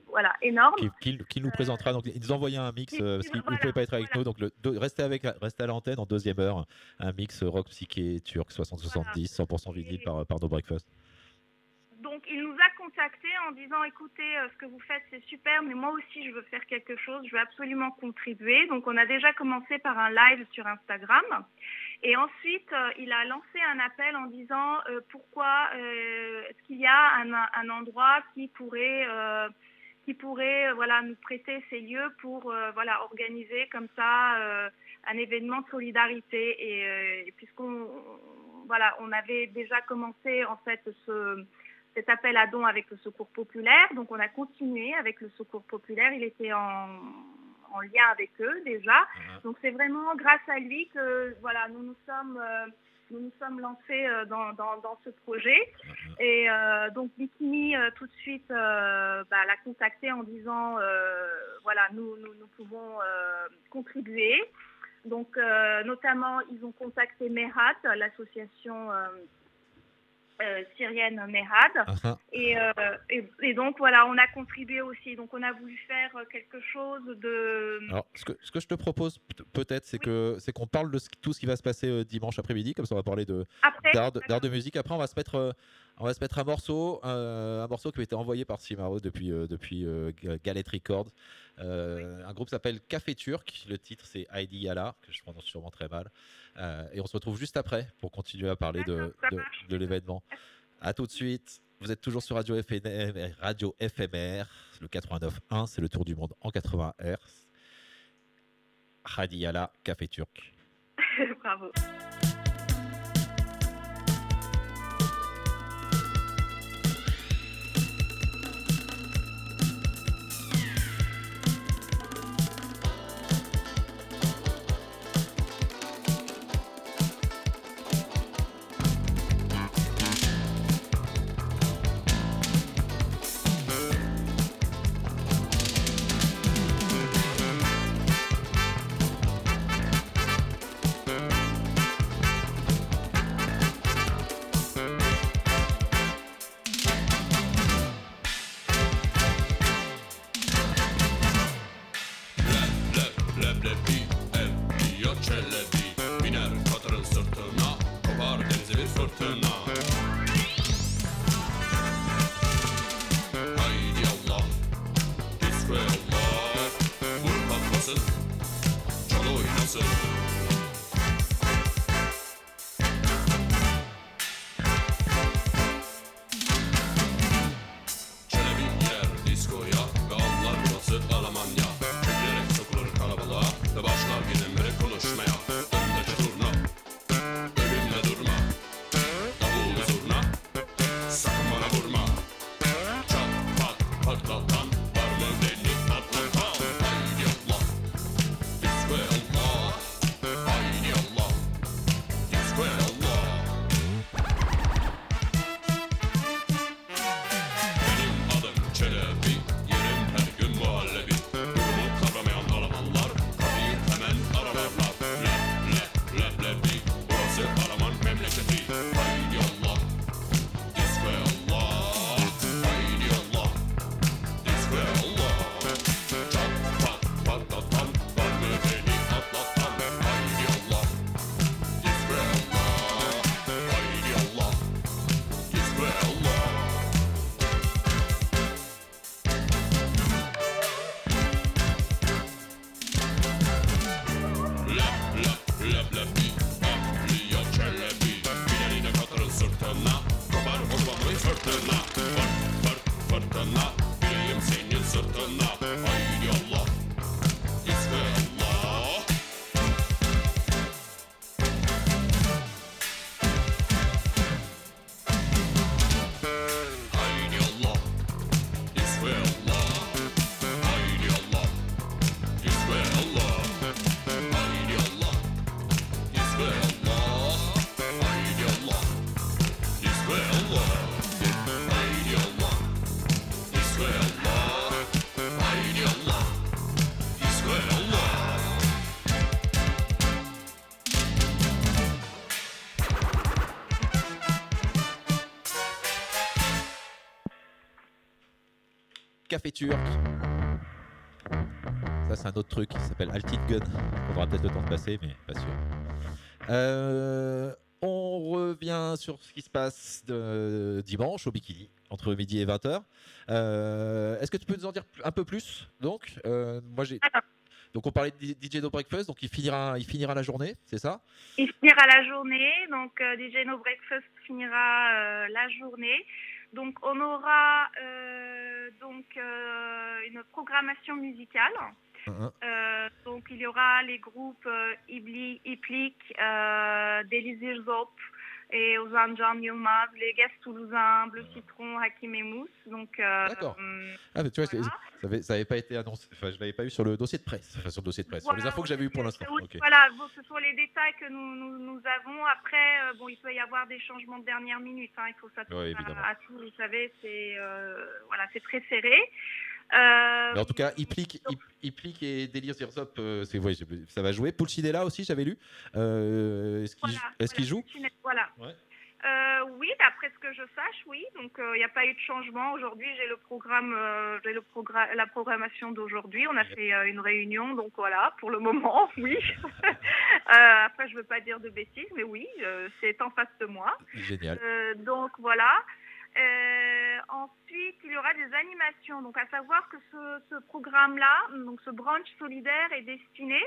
Speaker 10: voilà, énorme.
Speaker 1: Qui, qui- qui nous présentera. Donc, il nous envoyait un mix euh, parce qu'il ne pouvait pas être avec nous. Donc, le, restez, avec, restez à l'antenne en deuxième heure. Un mix rock psyché turc 60-70, 100% vinyle par, par nos breakfast.
Speaker 10: Donc, il nous a en disant écoutez, euh, ce que vous faites, c'est super, mais moi aussi, je veux faire quelque chose, je veux absolument contribuer. Donc, on a déjà commencé par un live sur Instagram. Et ensuite, euh, il a lancé un appel en disant euh, pourquoi est-ce qu'il y a un, endroit qui pourrait. qui pourrait voilà nous prêter ces lieux pour voilà organiser comme ça un événement de solidarité et, et puisqu'on voilà on avait déjà commencé en fait ce cet appel à dons avec le Secours populaire. Donc on a continué avec le Secours populaire. Il était en, en lien avec eux déjà. Donc c'est vraiment grâce à lui que voilà nous nous sommes euh, nous nous sommes lancés euh, dans, dans, dans ce projet. Et euh, donc Bikini tout de suite euh, bah, l'a contacté en disant euh, voilà nous, nous, nous pouvons contribuer. Donc notamment ils ont contacté Mehat, l'association euh, euh, syrienne Mehad.
Speaker 1: Uh-huh.
Speaker 10: Et, euh, et, et donc voilà, on a contribué aussi. Donc on a voulu faire quelque chose de.
Speaker 1: Alors, ce que, ce que je te propose peut- peut-être, c'est que c'est qu'on parle de ce- tout ce qui va se passer euh, dimanche après-midi, comme ça on va parler de d'art de, musique. Après, on va se mettre, euh, on va se mettre un morceau, euh, un morceau qui a été envoyé par Simaro depuis euh, depuis euh, Ga- Galette Records. Un groupe s'appelle Café Turc. Le titre c'est Heidi Yala, que je prononce sûrement très mal. Et on se retrouve juste après pour continuer à parler de, de, de l'événement. À tout de suite. Vous êtes toujours sur Radio FMR, Radio FMR, le 89.1, c'est le tour du monde en 80 Hz. Heidi Yala, Café Turc.
Speaker 10: Bravo.
Speaker 1: Café Turc. Ça, c'est un autre truc qui s'appelle Altin Gun. On aura peut-être le temps de passer, mais pas sûr. Euh, on revient sur ce qui se passe de dimanche au Bikini, entre midi et 20h. Euh, Est-ce que tu peux nous en dire un peu plus Donc, euh, moi j'ai. Donc, on parlait de DJ No Breakfast, donc il finira, il finira la journée, c'est ça?
Speaker 10: Il finira la journée, donc euh, DJ No Breakfast finira la journée. Donc on aura donc euh, une programmation musicale. Euh, donc il y aura les groupes euh, Ibli, Iplik, euh, Zop et Ozan Can Yılmaz, les Guests Toulousains, Bleu Citron, Hakim et Mousse. Donc euh,
Speaker 1: D'accord.
Speaker 10: hum,
Speaker 1: Ah, mais tu vois, c'est- ça avait, ça avait pas été annoncé. Enfin, je l'avais pas eu sur le dossier de presse. Enfin, sur le dossier de presse. sur les
Speaker 10: Voilà,
Speaker 1: infos que j'avais eu pour l'instant.
Speaker 10: Oui,
Speaker 1: Ok.
Speaker 10: Voilà, bon, ce sont les détails que nous, nous, nous avons. Après, euh, bon, il peut y avoir des changements de dernière minute. hein, il faut s'attendre
Speaker 1: Ouais,
Speaker 10: à, à tout. Vous savez, c'est euh, voilà, c'est très serré. Euh,
Speaker 1: Mais en tout cas, Iplik, Ip- Iplik et Délire Zirzop, euh, ouais, ça va jouer. Pulcinella aussi, j'avais lu. Euh, Est-ce qu'il
Speaker 10: Voilà,
Speaker 1: joue
Speaker 10: Voilà.
Speaker 1: Ouais.
Speaker 10: Euh, oui, d'après ce que je sache, oui. Donc, euh, il n'y a pas eu de changement. Aujourd'hui, j'ai le programme, euh, j'ai le programme, la programmation d'aujourd'hui. On a fait euh, une réunion, donc voilà, pour le moment, oui. Euh, après, je veux pas dire de bêtises, mais oui, euh, c'est en face de moi.
Speaker 1: Génial.
Speaker 10: Euh, donc voilà. Euh, ensuite, il y aura des animations. Donc, à savoir que ce, ce programme-là, donc ce brunch solidaire, est destiné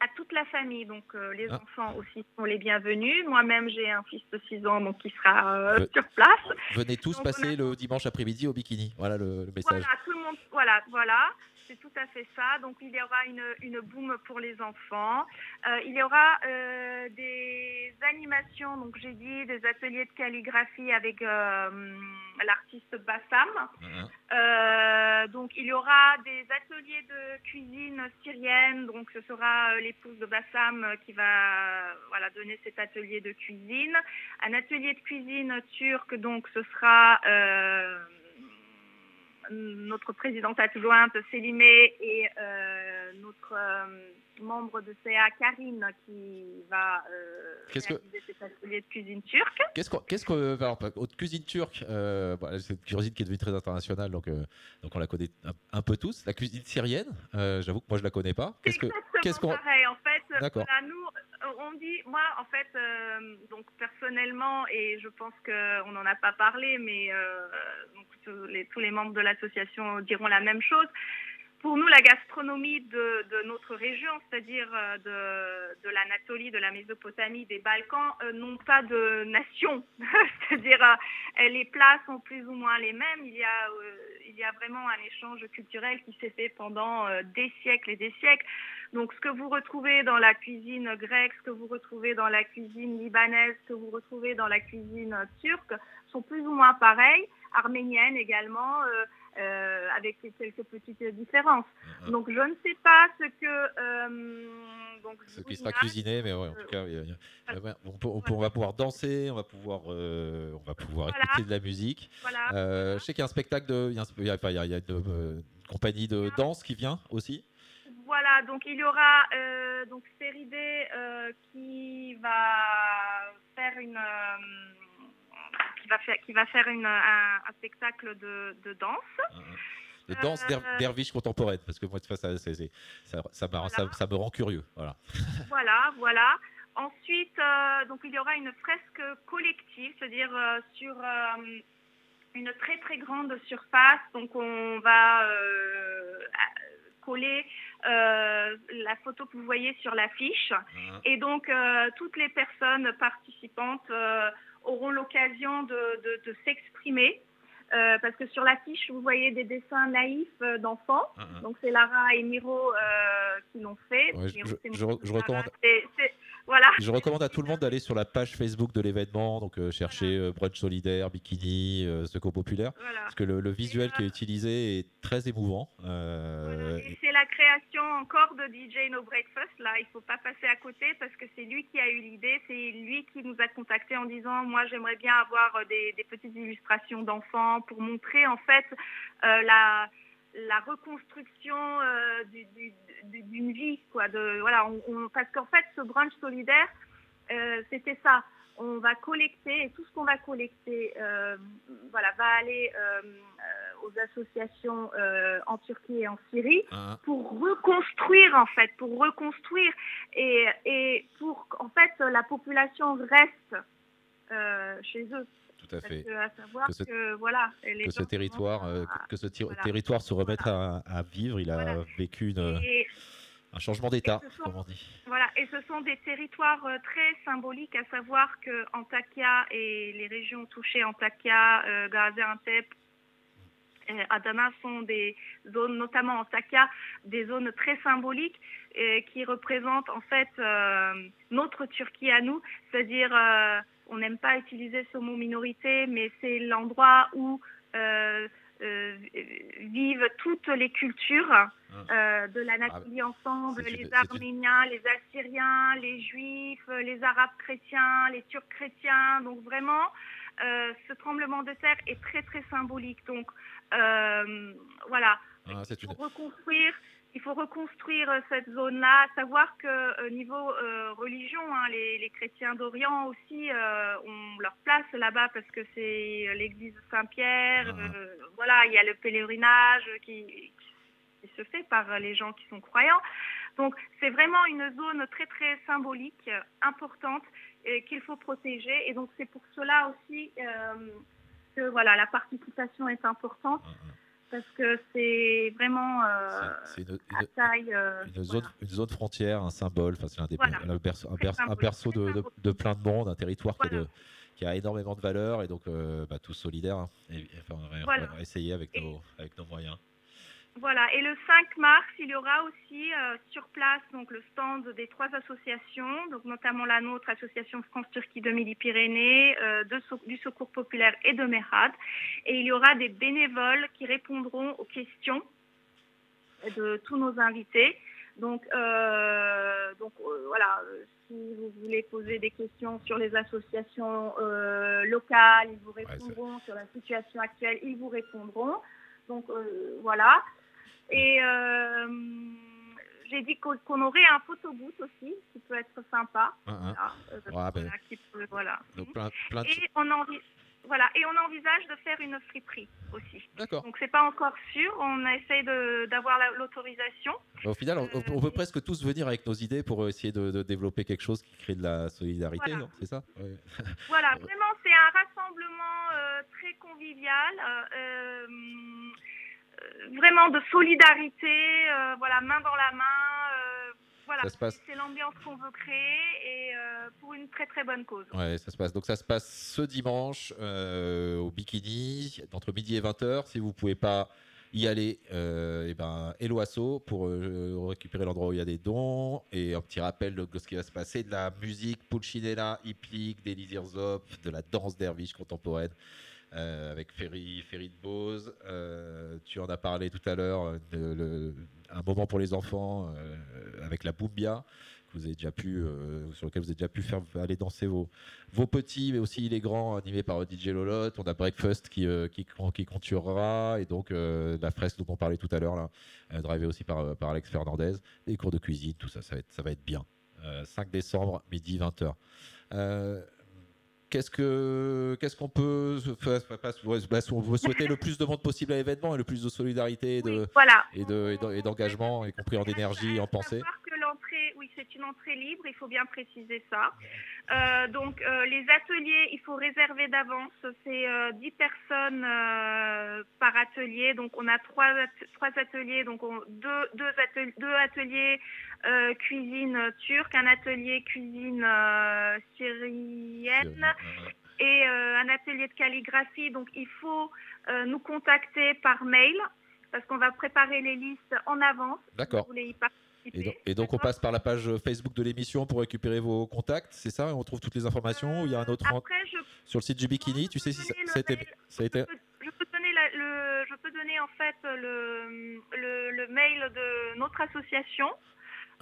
Speaker 10: à toute la famille. Donc, euh, les
Speaker 1: Ah.
Speaker 10: enfants aussi sont les bienvenus. Moi-même, j'ai un fils de 6 ans, donc qui sera euh, sur place.
Speaker 1: Venez tous
Speaker 10: Donc,
Speaker 1: passer le dimanche après-midi au Bikini. Voilà le, le message.
Speaker 10: Voilà, tout le monde. Voilà, voilà. C'est tout à fait ça. Donc, il y aura une, une boom pour les enfants. Euh, il y aura euh, des animations, donc j'ai dit, des ateliers de calligraphie avec euh, l'artiste Bassam. Euh, donc, il y aura des ateliers de cuisine syrienne. Donc, ce sera l'épouse de Bassam qui va voilà, donner cet atelier de cuisine. Un atelier de cuisine turc, donc, ce sera notre présidente adjointe Sélimé et euh, notre euh, membre de CA Karine qui va euh,
Speaker 1: Qu'est-ce que-
Speaker 10: réaliser cet atelier de cuisine turque.
Speaker 1: Qu'est-ce qu'on, qu'est-ce que, alors, haute cuisine turque, euh, c'est une cuisine qui est devenue très internationale, donc, euh, donc on la connaît un, un peu tous. La cuisine syrienne, euh, j'avoue que moi je la connais pas. Qu'est-ce que, qu'est-ce qu'on,
Speaker 10: pareil. En fait, euh,
Speaker 1: D'accord.
Speaker 10: voilà, nous, euh, on dit, moi, en fait, euh, donc personnellement, et je pense qu'on n'en a pas parlé, mais euh, tous, les, membres de l'association diront la même chose. Pour nous, la gastronomie de, notre région, c'est-à-dire euh, de, de l'Anatolie, de la Mésopotamie, des Balkans, euh, n'ont pas de nation. c'est-à-dire, euh, les plats sont plus ou moins les mêmes. Il y a, euh, il y a vraiment un échange culturel qui s'est fait pendant des siècles et des siècles. Donc, ce que vous retrouvez dans la cuisine grecque, ce que vous retrouvez dans la cuisine libanaise, ce que vous retrouvez dans la cuisine turque, sont plus ou moins pareils. Arménienne également, euh, euh, avec quelques petites différences. Donc, je ne sais pas ce que. euh, donc,
Speaker 1: ce qui sera cuisiné, mais ouais, en tout cas, ouais, on, peut- on peut- on va pouvoir danser, on va pouvoir, on va pouvoir
Speaker 10: Voilà.
Speaker 1: écouter de la musique.
Speaker 10: Voilà.
Speaker 1: Je sais qu'il y a un spectacle de, il y a, un sp- il y a- enfin, il y a- il y a une, compagnie de danse qui vient aussi.
Speaker 10: Voilà, donc il y aura donc Féridé qui va faire une qui va faire qui va faire une, un, un spectacle de, de danse.
Speaker 1: De danse d'her-
Speaker 10: Euh,
Speaker 1: derviche contemporaine, parce que moi, ça, c'est- c'est- ça, ça, m'a- ça- ça me rend curieux. Voilà.
Speaker 10: Voilà, voilà. Ensuite, euh, donc il y aura une fresque collective, c'est-à-dire euh, sur euh, une très très grande surface. Donc on va euh, coller euh, la photo que vous voyez sur l'affiche. Et donc euh, toutes les personnes participantes euh, auront l'occasion de, de- de s'exprimer. Euh, parce que sur l'affiche, vous voyez des dessins naïfs euh, d'enfants.
Speaker 1: Mhm.
Speaker 10: Donc, c'est Lara et Miro euh, qui l'ont fait.
Speaker 1: Ouais, je-
Speaker 10: Miro,
Speaker 1: je- recommande-
Speaker 10: c'est- Voilà.
Speaker 1: Je recommande à tout le monde d'aller sur la page Facebook de l'événement, donc euh, chercher euh, brunch solidaire, bikini, euh, secours populaire,
Speaker 10: Voilà.
Speaker 1: parce que le, le visuel qui est utilisé est très émouvant. euh,
Speaker 10: Et c'est la création encore de DJ No Breakfast. Là, il faut pas passer à côté parce que c'est lui qui a eu l'idée. C'est lui qui nous a contacté en disant Moi, j'aimerais bien avoir des, des petites illustrations d'enfants pour montrer en fait la, la reconstruction euh, du- du- du- d'une vie. Quoi, de, voilà, on- on- parce qu'en fait, ce brunch solidaire, euh, c'était ça. On va collecter et tout ce qu'on va collecter euh, voilà, va aller aux associations en Turquie et en Syrie
Speaker 1: Ah.
Speaker 10: pour reconstruire en fait, pour reconstruire et, et pour qu'en fait la population reste chez eux.
Speaker 1: Tout à fait.
Speaker 10: que, à savoir
Speaker 1: Que ce-
Speaker 10: que voilà, les
Speaker 1: que ce
Speaker 10: gens
Speaker 1: territoire, que ce ti-
Speaker 10: voilà.
Speaker 1: territoire se remette à, à vivre, il a vécu une,
Speaker 10: Et-
Speaker 1: un changement d'état, comme on dit.
Speaker 10: Voilà, et ce sont des territoires euh, très symboliques, à savoir que Antakya et les régions touchées, Antakya, euh, Gaziantep, euh, Adana sont des zones, notamment Antakya, des zones très symboliques euh, qui représentent en fait euh, notre Turquie à nous, c'est-à-dire euh, on n'aime pas utiliser ce mot minorité, mais c'est l'endroit où euh, euh, vivent toutes les cultures euh, de l'Anatolie ensemble,
Speaker 1: c'est une-
Speaker 10: les
Speaker 1: une-
Speaker 10: Arméniens, les Assyriens, les Juifs, les Arabes chrétiens, les Turcs chrétiens. Donc vraiment, ce tremblement de terre est très très symbolique. Donc voilà,
Speaker 1: Ah, une-
Speaker 10: faut reconstruire. Il faut reconstruire euh, cette zone-là, savoir que euh, niveau euh, religion, hein, les, les chrétiens d'Orient aussi euh, ont leur place là-bas parce que c'est euh, l'église Saint-Pierre. euh, voilà, il y a le pèlerinage qui, qui se fait par les gens qui sont croyants. Donc c'est vraiment une zone très très symbolique, importante, qu'il faut protéger. Et donc c'est pour cela aussi euh, que voilà la participation est importante parce que c'est vraiment euh,
Speaker 1: C'est une,
Speaker 10: à taille. euh,
Speaker 1: une zone, une zone frontière, un symbole, enfin, c'est un, des-
Speaker 10: Voilà.
Speaker 1: un berceau, un
Speaker 10: Très
Speaker 1: berceau- un
Speaker 10: symbolique,
Speaker 1: berceau
Speaker 10: très
Speaker 1: de, de- plein de monde, un territoire qui, est de- qui a énormément de valeur et donc euh, bah, tous solidaires. hein. Et- enfin, on va-
Speaker 10: Voilà.
Speaker 1: on va essayer avec nos, avec nos moyens.
Speaker 10: Voilà, et le 5 mars, il y aura aussi euh, sur place donc le stand des trois associations, donc notamment la nôtre, Association France-Turquie de Midi-Pyrénées, euh, du Secours Populaire et de Merad. Et il y aura des bénévoles qui répondront aux questions de tous nos invités. Donc, euh, donc euh, voilà, si vous voulez poser des questions sur les associations euh, locales, ils vous répondront sur la situation actuelle, ils vous répondront. Donc voilà. Et euh, j'ai dit qu'on aurait un photobooth aussi, qui peut être sympa.
Speaker 1: Hein.
Speaker 10: Voilà, euh,
Speaker 1: Ouais, ben,
Speaker 10: voilà, qui peut- voilà.
Speaker 1: donc plein, plein de
Speaker 10: Et on envi- voilà, et on envisage de faire une friperie aussi.
Speaker 1: D'accord.
Speaker 10: Donc c'est pas encore sûr, on essaie de- d'avoir la- l'autorisation.
Speaker 1: Bah, Au final, on, on peut presque tous venir avec nos idées pour essayer de, de développer quelque chose qui crée de la solidarité,
Speaker 10: Voilà.
Speaker 1: non C'est ça? Ouais.
Speaker 10: Voilà, vraiment c'est un rassemblement euh, très convivial, euh, euh, euh, vraiment de solidarité, euh, voilà, main dans la main. euh, voilà, c'est l'ambiance qu'on veut créer et euh, pour une très très bonne cause.
Speaker 1: Ouais, ça se passe. Donc ça se passe ce dimanche au Bikini, entre midi et 20h. Si vous pouvez pas y aller, euh, et ben, hello Asso pour euh, récupérer l'endroit où il y a des dons. Et un petit rappel de ce qui va se passer, de la musique Pulcinella, hippique, des Zop, de la danse derviche contemporaine. Euh, avec Ferry, Ferry de Bose. Euh, tu en as parlé tout à l'heure, euh, un moment pour les enfants avec la Boumbia que vous avez déjà pu, sur lequel vous avez déjà pu faire aller danser vos, petits, mais aussi les grands, animés par DJ Lolotte. On a Breakfast qui, qui, qui et donc la fresque dont on parlait tout à l'heure, là, drivée aussi par, Alex Fernandez, les cours de cuisine, tout ça, ça va être, ça va être bien. Euh, 5 décembre, midi 20h. Qu'est-ce que qu'est-ce qu'on peut veut souhaiter le plus de monde possible à l'événement et le plus de solidarité et de
Speaker 10: voilà.
Speaker 1: et de et d'en- et d'engagement y compris en énergie et en pensée
Speaker 10: oui, c'est une entrée libre, il faut bien préciser ça. Euh, donc, euh, les ateliers, il faut réserver d'avance. C'est euh, 10 personnes euh, par atelier. Donc, on a trois, at- trois ateliers. Donc, on- deux, deux, atel- deux ateliers cuisine turque, un atelier cuisine syrienne et un atelier de calligraphie. Donc il faut nous contacter par mail parce qu'on va préparer les listes en avance. si
Speaker 1: D'accord.
Speaker 10: Vous voulez y participer.
Speaker 1: Et donc, et donc on passe par la page Facebook de l'émission pour récupérer vos contacts, c'est ça? On trouve toutes les informations il y a un autre
Speaker 10: Après, je
Speaker 1: sur le site du Bikini Tu sais si ça, ça a été, ça a été-
Speaker 10: je peux donner la- le, je peux donner en fait le, le, le mail de notre association,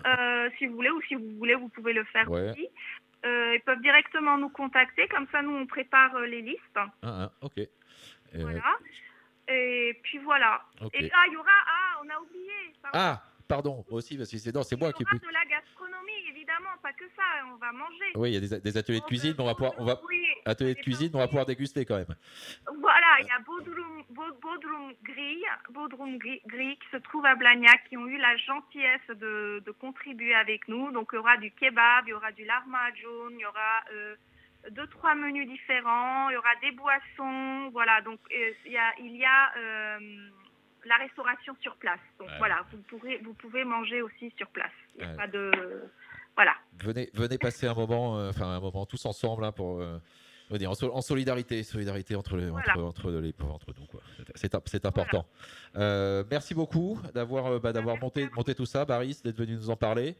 Speaker 10: euh, si vous voulez, ou si vous voulez, vous pouvez le faire
Speaker 1: Ouais.
Speaker 10: aussi. Euh, ils peuvent directement nous contacter, comme ça nous on prépare euh, les listes.
Speaker 1: Ah, ah, ok. Euh,
Speaker 10: Voilà. Et puis voilà. Et ah, il y aura, ah, on a oublié. pardon.
Speaker 1: Ah, pardon, aussi, parce que c'est non, c'est moi qui.
Speaker 10: Il y aura de la gastronomie, évidemment, pas que ça, on va manger.
Speaker 1: Oui, il y a des, des ateliers de cuisine, mais on va pouvoir, on va
Speaker 10: Oui.
Speaker 1: ateliers de cuisine, on va pouvoir déguster quand même.
Speaker 10: Voilà, il y a Bodrum, Bo- Bodrum Grill, Bodrum Gri- Grill qui se trouve à Blagnac, qui ont eu la gentillesse de, de contribuer avec nous. Donc il y aura du kebab, il y aura du larma jaune, il y aura euh, deux trois menus différents, il y aura des boissons, voilà. Donc euh, il y a, il y a euh, la restauration sur place. Donc
Speaker 1: Ouais.
Speaker 10: voilà, vous pourrez vous pouvez manger aussi sur place. Il n'y a
Speaker 1: Ouais.
Speaker 10: pas de voilà.
Speaker 1: Venez, venez passer un moment, euh, enfin un moment tous ensemble hein, pour. euh, on va dire, en, sol- en solidarité, solidarité entre, les,
Speaker 10: Voilà.
Speaker 1: entre, entre, les, entre nous. quoi. C'est- C'est important. Euh, merci beaucoup d'avoir euh, bah, d'avoir monté, monté tout ça, Baris, d'être venu nous en parler.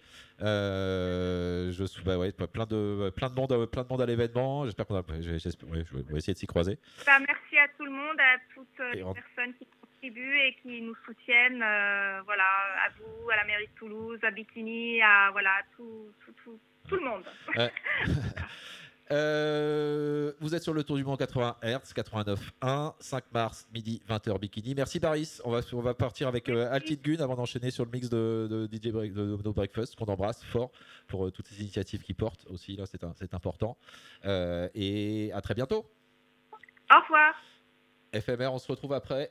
Speaker 1: Euh, je suis bah, ouais, plein de plein de monde, euh, plein de monde à l'événement. J'espère qu'on a, ouais, je vais essayer de s'y croiser.
Speaker 10: Bah, merci à tout le monde, à toutes les personnes qui et qui nous soutiennent. euh, voilà, à vous, à la mairie de Toulouse, à Bikini, à voilà, tout, tout, tout, tout le monde.
Speaker 1: Euh, euh, vous êtes sur le tour du monde 80 Hz, 89.1, 5 mars, midi, 20h Bikini. Merci Baris. On va, on va partir avec euh, Altitude Gun avant d'enchaîner sur le mix de, de DJ Break, de, No Breakfast, qu'on embrasse fort pour euh, toutes ces initiatives qu'il porte aussi. Là, c'est important. Et à très bientôt.
Speaker 10: Au revoir.
Speaker 1: FMR, on se retrouve après.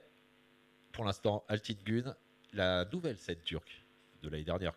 Speaker 1: Pour l'instant, Altitude Gun, la nouvelle scène turque de l'année dernière.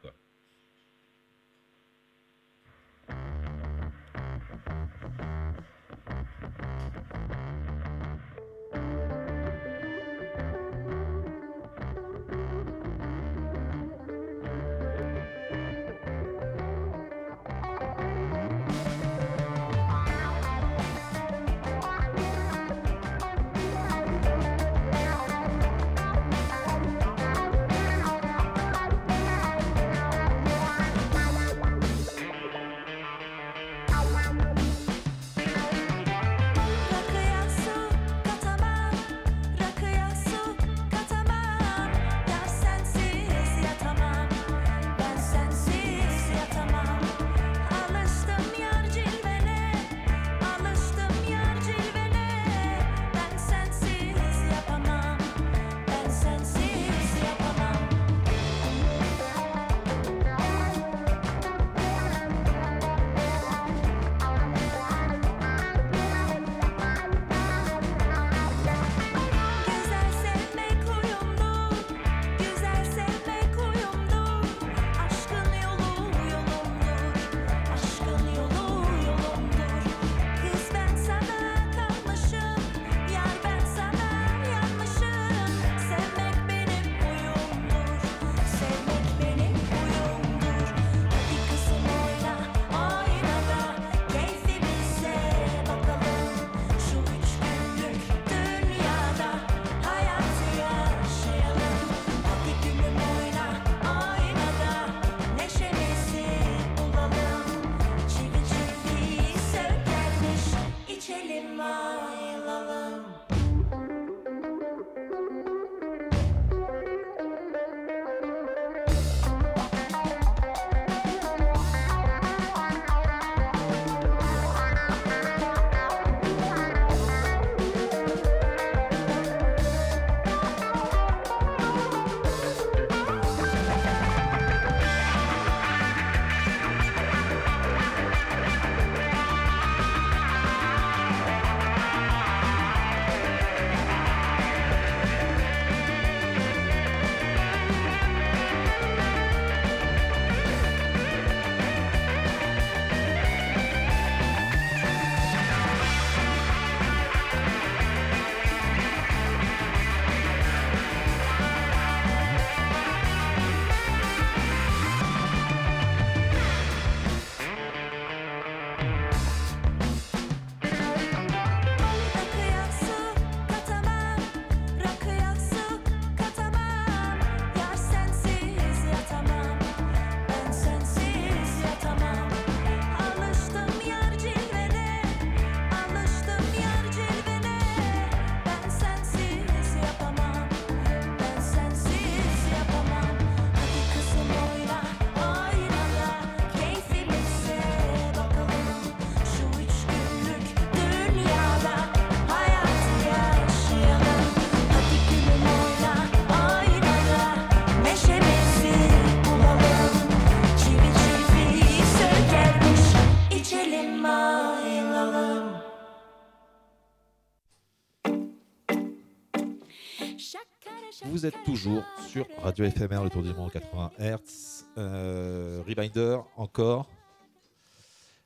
Speaker 1: Toujours sur Radio FMR, le tour du monde 80 Hz. Euh, reminder encore.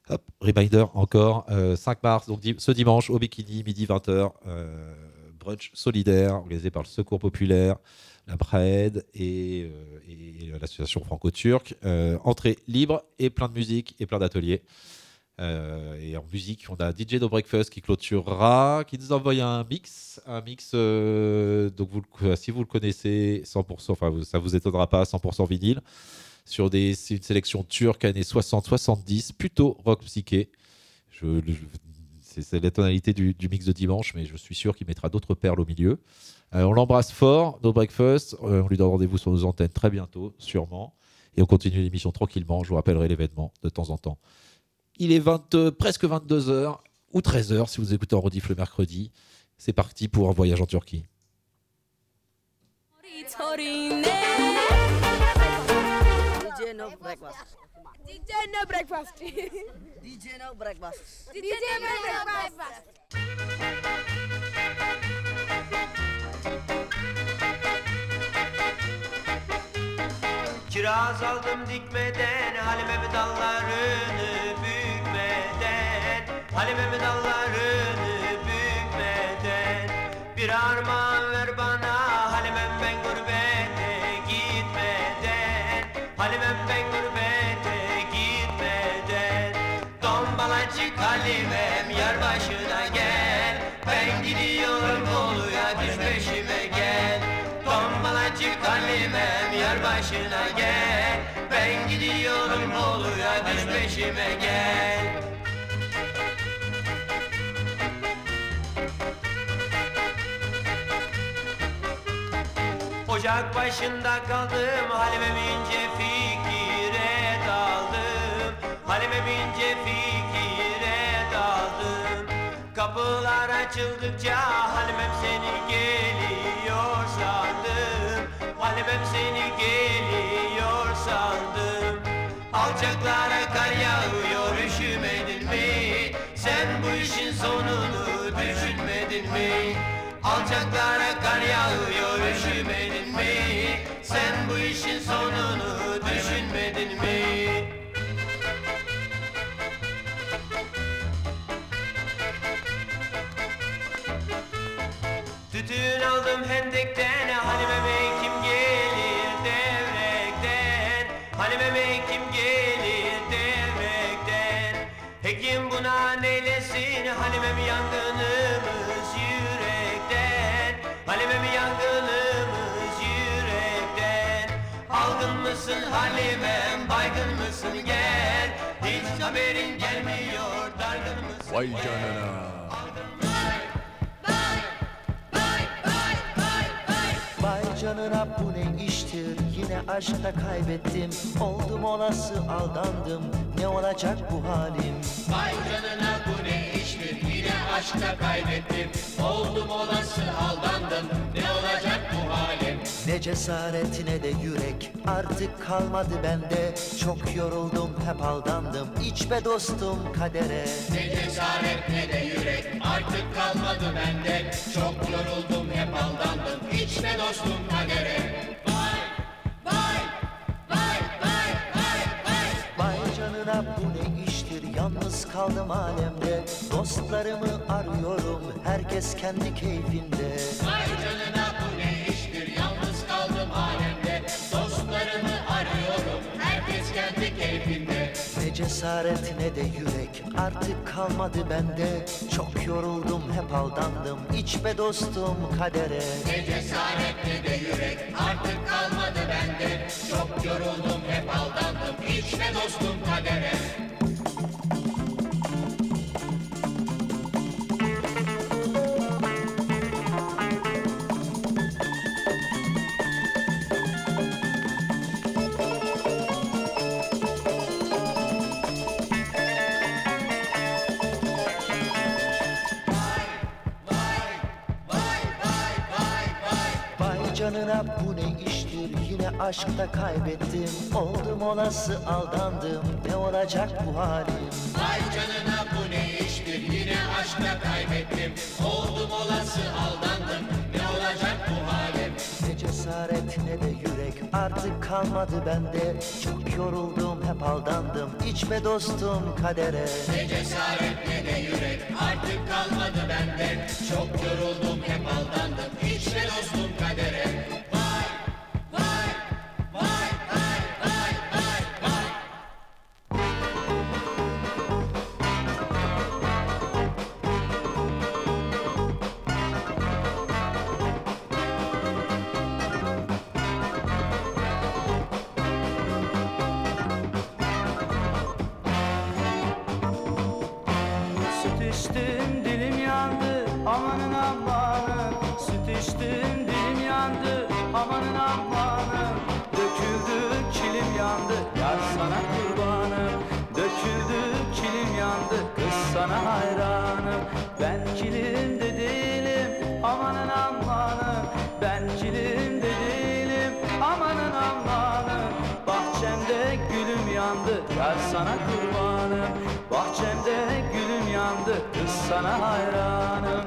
Speaker 1: Hop, reminder encore. euh, 5 mars, donc ce dimanche au Bikini, midi 20h. euh, brunch solidaire organisé par le Secours Populaire, la PRAED et, euh, et l'association franco-turque. Euh, entrée libre et plein de musique et plein d'ateliers. Euh, et en musique, on a DJ No Breakfast qui clôturera, qui nous envoie un mix, un mix. euh, donc si vous le connaissez, 100%, enfin ça vous étonnera pas, 100% vinyle, sur des, une sélection turque années 60-70, plutôt rock psyché. C'est, la tonalité du, mix de dimanche, mais je suis sûr qu'il mettra d'autres perles au milieu. Euh, on l'embrasse fort, No Breakfast. On lui donne rendez-vous sur nos antennes très bientôt, sûrement. Et on continue l'émission tranquillement. Je vous rappellerai l'événement de temps en temps. Il est 20, euh, presque 22h ou 13h si vous écoutez en rediff le mercredi. C'est parti pour un voyage en Turquie.
Speaker 11: Bükmeden Halimemi dallarını bükmeden Bir armağan ver bana Halimem ben gurbete gitmeden. Halimem ben gurbete gitmeden. Tombalacık Halimem yar başına gel. Ben gidiyorum Bolu'ya düş peşime gel. Tombalacık Halimem yar başına gel. Ben gidiyorum Bolu'ya düş peşime gel Ocak başında kaldım Halime bince fikire daldım Halime bince fikire daldım Kapılar açıldıkça Halimem seni geliyor sandım Halimem seni geliyor sandım Alçaklara kar yağıyor üşümedin mi? Sen bu işin sonunu düşünmedin mi? Alçaklara kar Halimem yangınımız yürekten? Halimem yangınımız yürekten? Algın mısın Halimem baygın mısın? Gel. Hiç haberin gelmiyor dargın mısın?
Speaker 12: Vay canına.
Speaker 13: Vay canına bu ne iştir? Yine aşkta kaybettim. Oldum olası aldandım. Ne olacak bu halim?
Speaker 14: Vay canına bu aşkta kaybettim Oldum olası aldandım. Ne olacak bu halim
Speaker 13: Ne cesaret ne de yürek artık kalmadı bende. Çok yoruldum hep aldandım iç be dostum kadere.
Speaker 14: Ne cesaret ne de yürek artık kalmadı bende. Çok yoruldum hep aldandım içme dostum kadere.
Speaker 13: Vay canına bu ne iştir yalnız kaldım alemde. Dostlarımı arıyorum herkes kendi keyfinde.
Speaker 14: Vay canına bu ne iştir? Yalnız kaldım alemde. Dostlarımı arıyorum herkes kendi keyfinde.
Speaker 13: Ne cesaret ne de yürek artık kalmadı bende. Çok yoruldum hep aldandım iç be dostum kadere.
Speaker 14: Ne cesaret ne de yürek artık kalmadı bende. Çok yoruldum hep aldandım içme dostum kadere
Speaker 13: canına bu ne iştir? Yine aşkta kaybettim. Oldum olası aldandım. Ne olacak bu halim?
Speaker 14: Vay canına bu ne iştir? Yine aşkta kaybettim. Oldum olası aldandım. Ne olacak bu halim?
Speaker 15: Cesaret ne de yürek artık kalmadı bende. Çok yoruldum hep aldandım. İçme dostum kadere.
Speaker 13: Ne cesaret ne de yürek. Artık kalmadı bende. Çok yoruldum hep aldandım. İçme dostum kadere
Speaker 16: sana hayranım. Ben kilimde değilim amanın amanın Ben kilimde değilim amanın amanın Bahçemde gülüm yandı yar sana kurbanım. Bahçemde gülüm yandı kız sana hayranım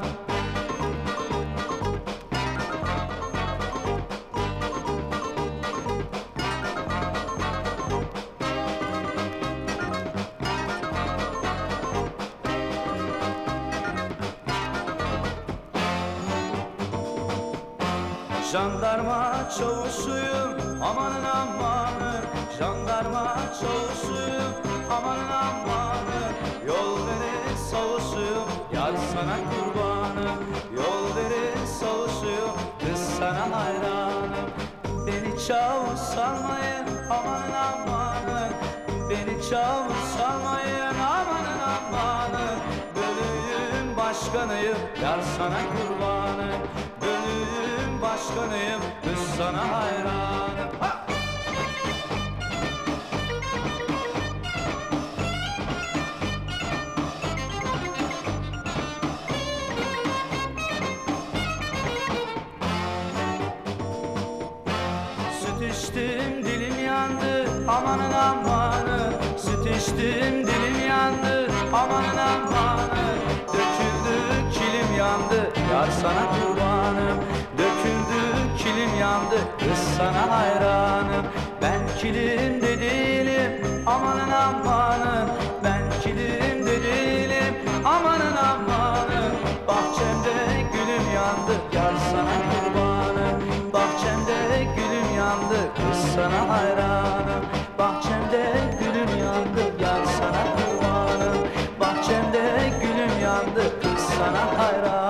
Speaker 16: Jandarma çavuşuyum amanın amanın Jandarma çavuşuyum amanın amanın Yol verin savuşuyum yar sana kurbanım Yol verin savuşuyum kız sana hayranım Beni çavuş salmayın amanın amanın Beni çavuş salmayın amanın amanın Bölüğün başkanıyım yar sana kurbanım Başkanıyım kız sana hayranım. Ha! Süt içtim dilim yandı amanın amanın Süt içtim dilim yandı amanın amanın Döküldü kilim yandı yar sana kurbanım kız sana hayranım. Ben kilimde değilim. Amanın amanın Ben kilimde değilim. Amanın amanın Bahçemde gülüm yandı. Yar sana kurbanım. Bahçemde gülüm yandı. Kız sana hayranım. Bahçemde gülüm yandı. Yar sana kurbanım. Bahçemde gülüm yandı. Kız sana hayranım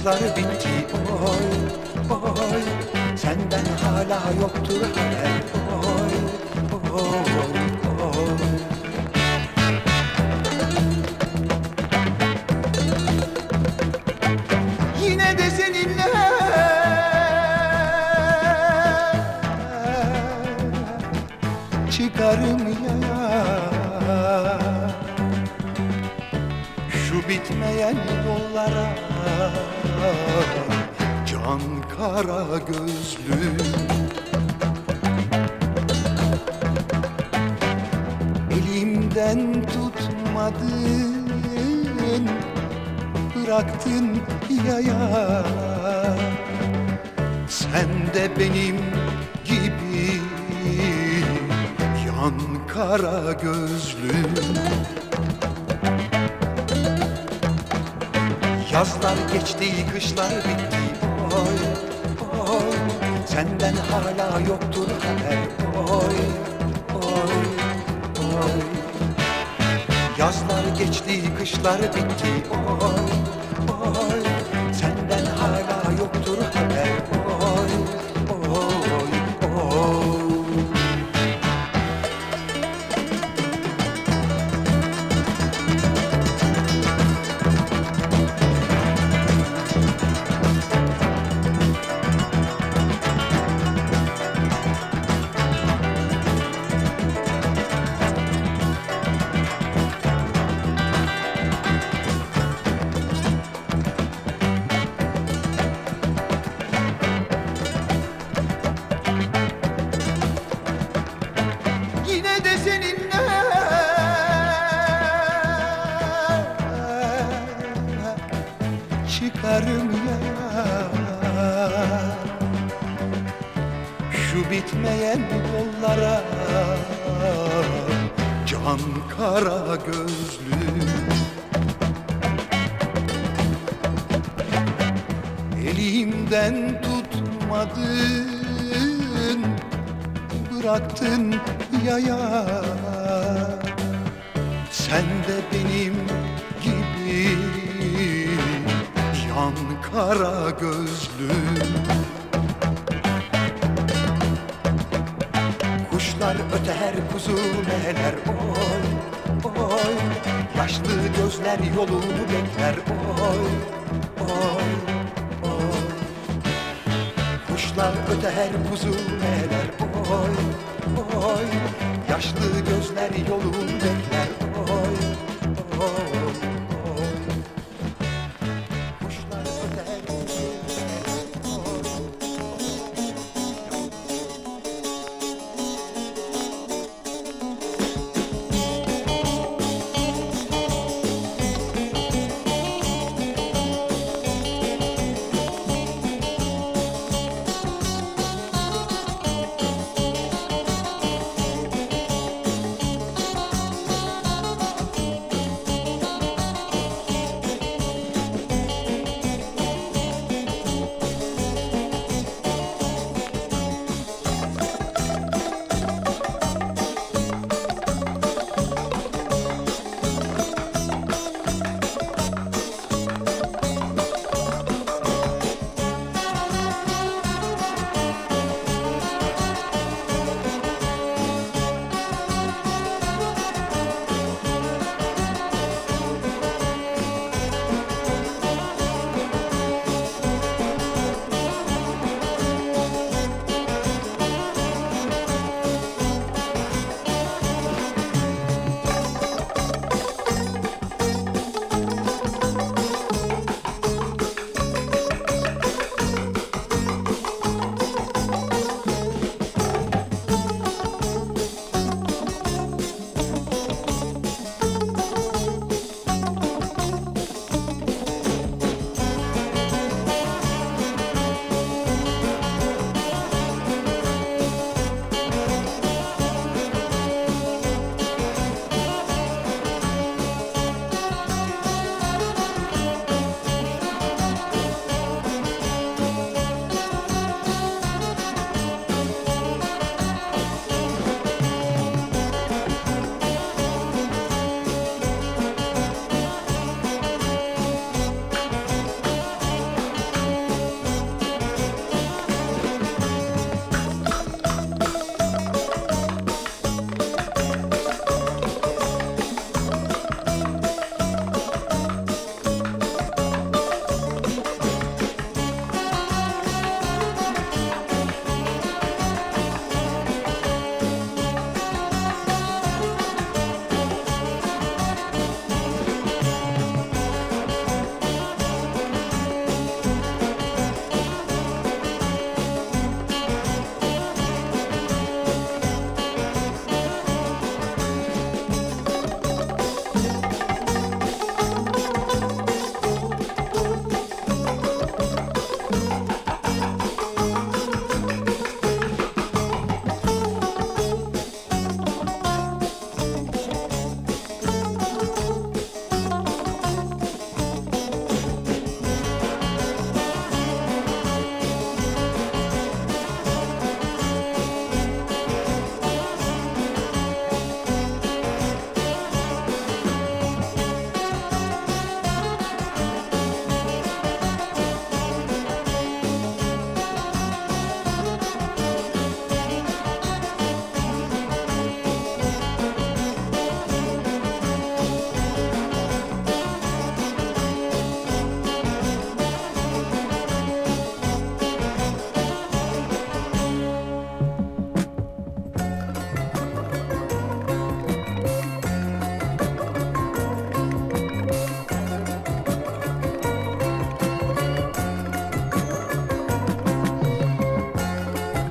Speaker 15: geçti, kışlar bitti oy oy Senden hala yoktur Bıraktın yaya. Sen de benim gibi Yan kara gözlü Yazlar geçti, kışlar bitti. Oy, oy. Senden hala yoktur haber. Oy, oy, oy. Yazlar geçti, kışlar bitti. Oy kara gözlü. Elimden tutmadın Bıraktın yaya. Sen de benim gibi Yan kara gözlü gözler yolunu bekler. Oy oy oy. Kuşlar öter kuzu neler oy oy. Yaşlı gözler yolunu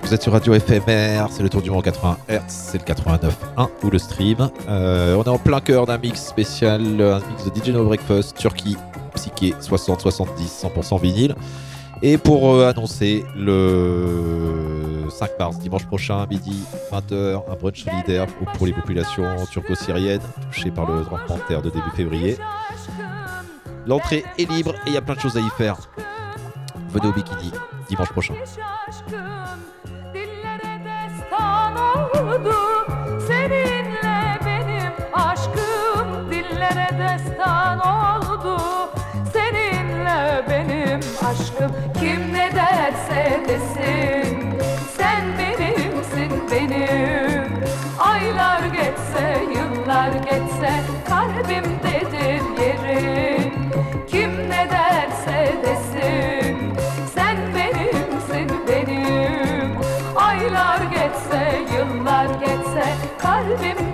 Speaker 1: Vous êtes sur Radio FMR, c'est le tour du monde 80 Hz, c'est le 89.1 ou le stream. Euh, on est en plein cœur d'un mix spécial, un mix de DJ No Breakfast, Turquie, Psyché, 60-70, 100% vinyle. Et pour euh, annoncer le 5 mars, dimanche prochain, midi, 20h, un brunch solidaire pour- les populations turco-syriennes touchées par le de terre de début février. L'entrée est libre et il y a plein de choses à y faire. Venez au bikini dimanche prochain.
Speaker 17: Derse desin Sen benimsin benim. Aylar geçse yıllar geçse Kalbimdedir yerin Kim ne derse desin Sen benimsin benim. Aylar geçse yıllar geçse Kalbimdedir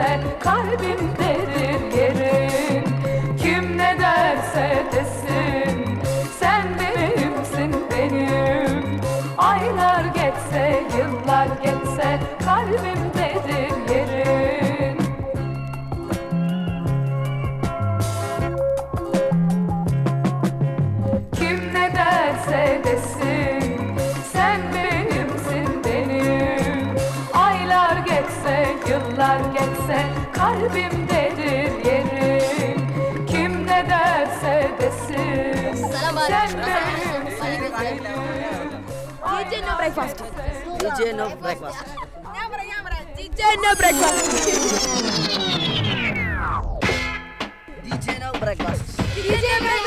Speaker 17: sen kalbimdedir.
Speaker 18: DJ no breakfast. DJ no breakfast.
Speaker 19: DJ no breakfast.
Speaker 18: DJ no breakfast.
Speaker 19: DJ no breakfast.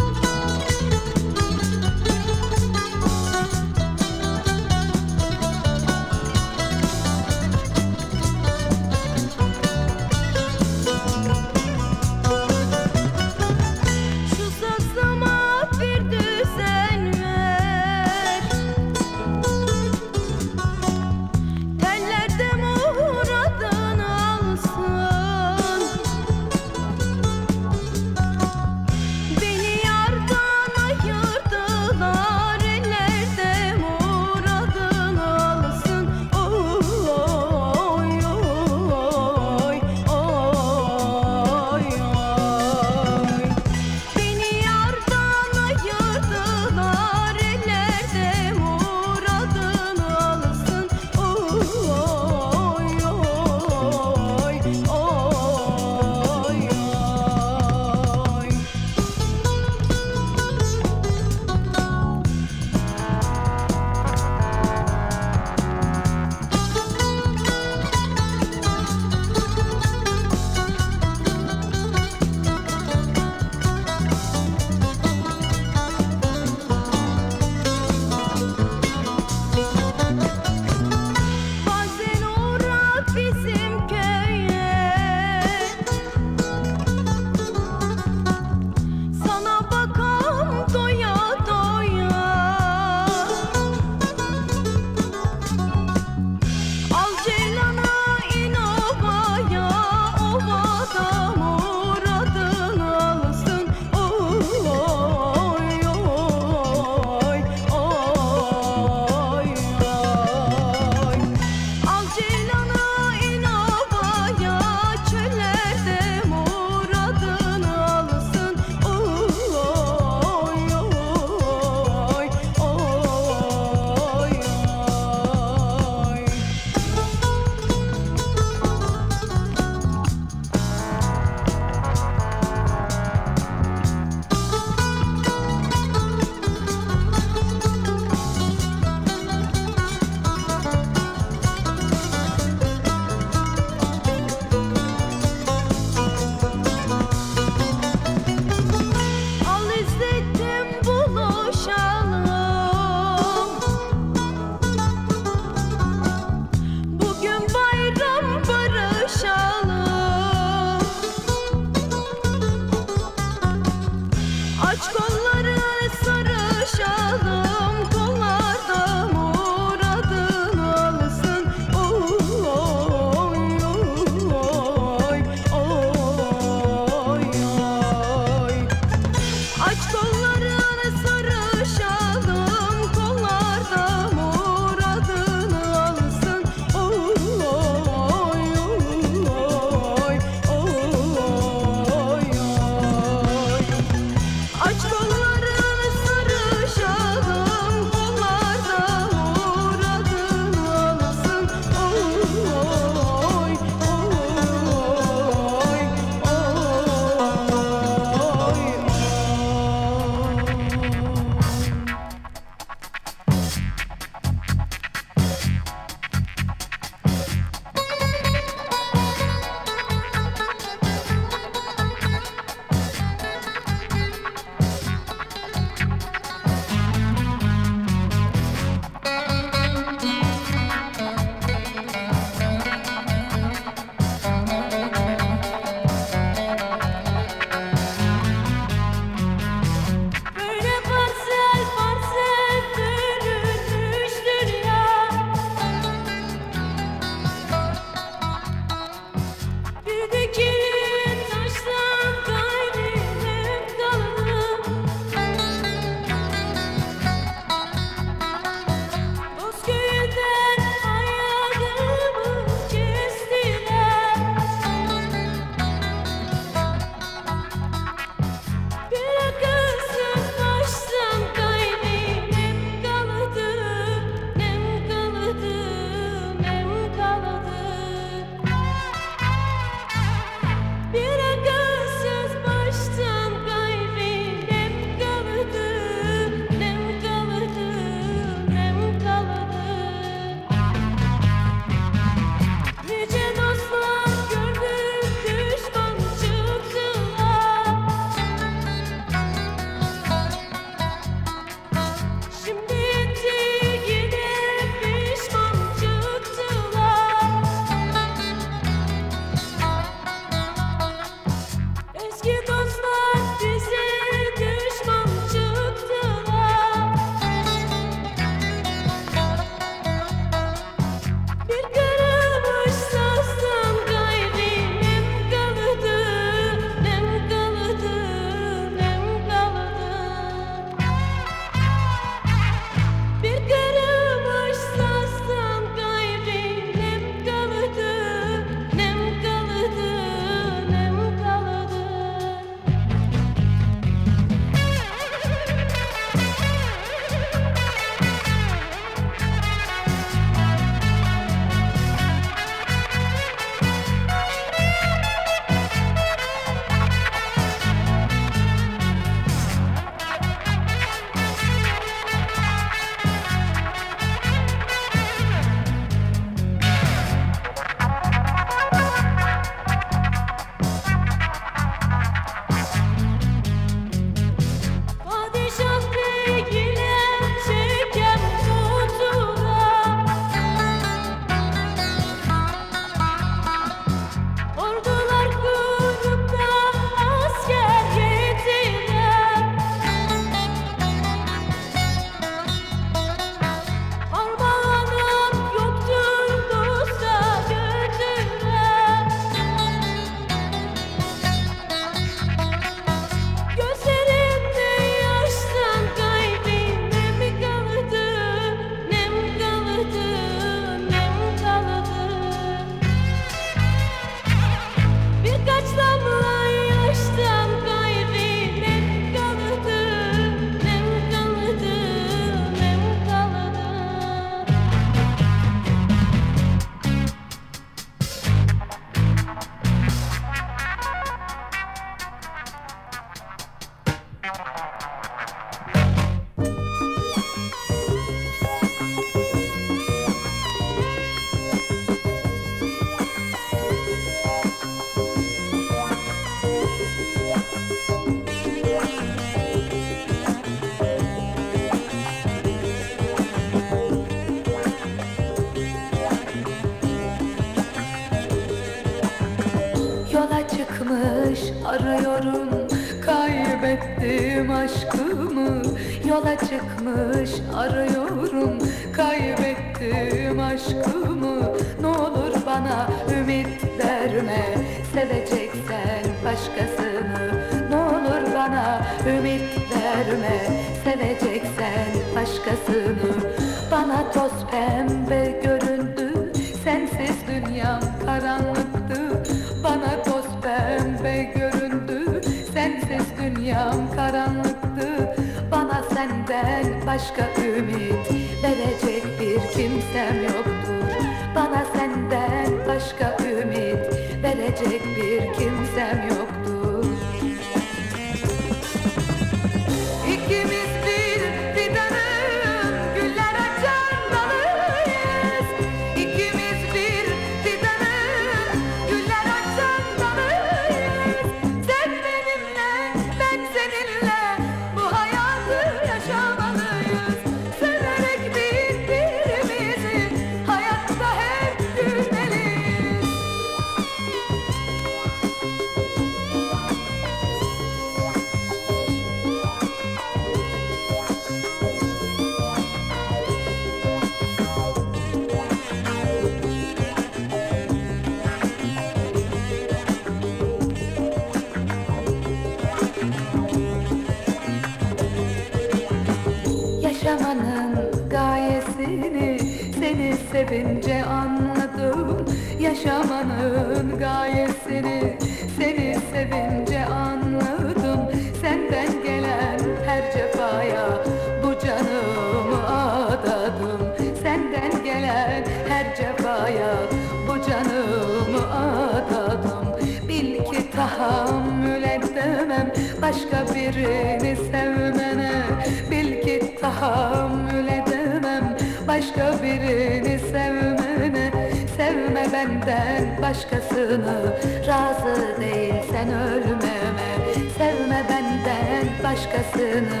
Speaker 17: başka birini sevmene Bil ki tahammül edemem. Başka birini sevmene Sevme benden başkasını. Razı değil sen ölmeme Sevme benden başkasını.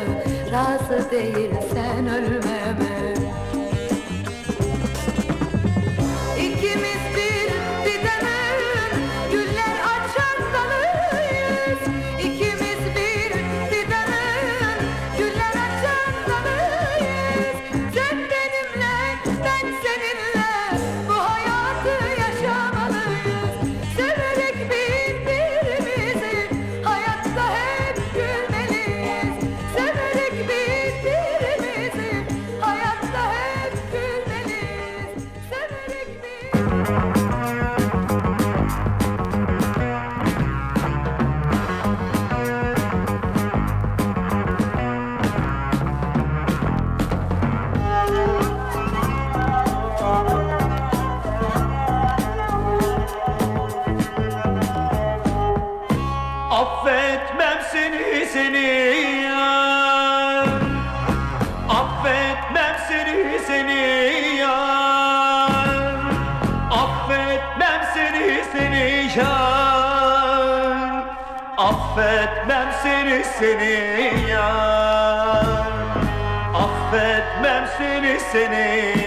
Speaker 17: Razı değil sen
Speaker 20: ölmeme. seni yar. Affetmem seni seni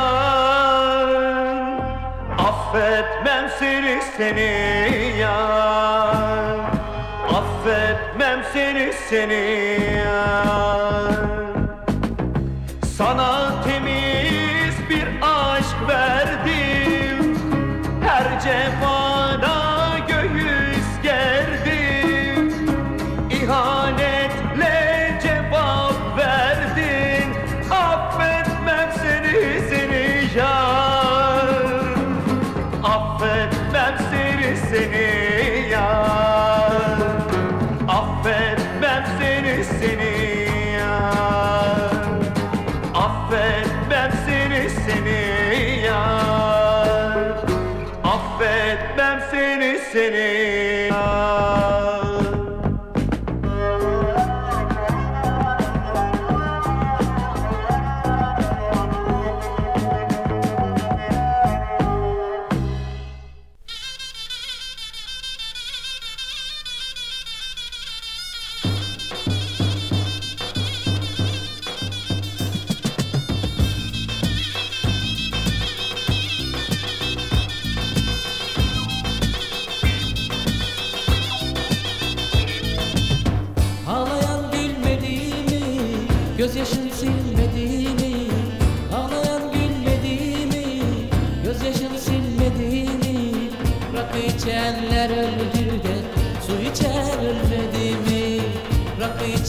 Speaker 20: yar. Affetmem seni seni yar. Affetmem seni seni yar.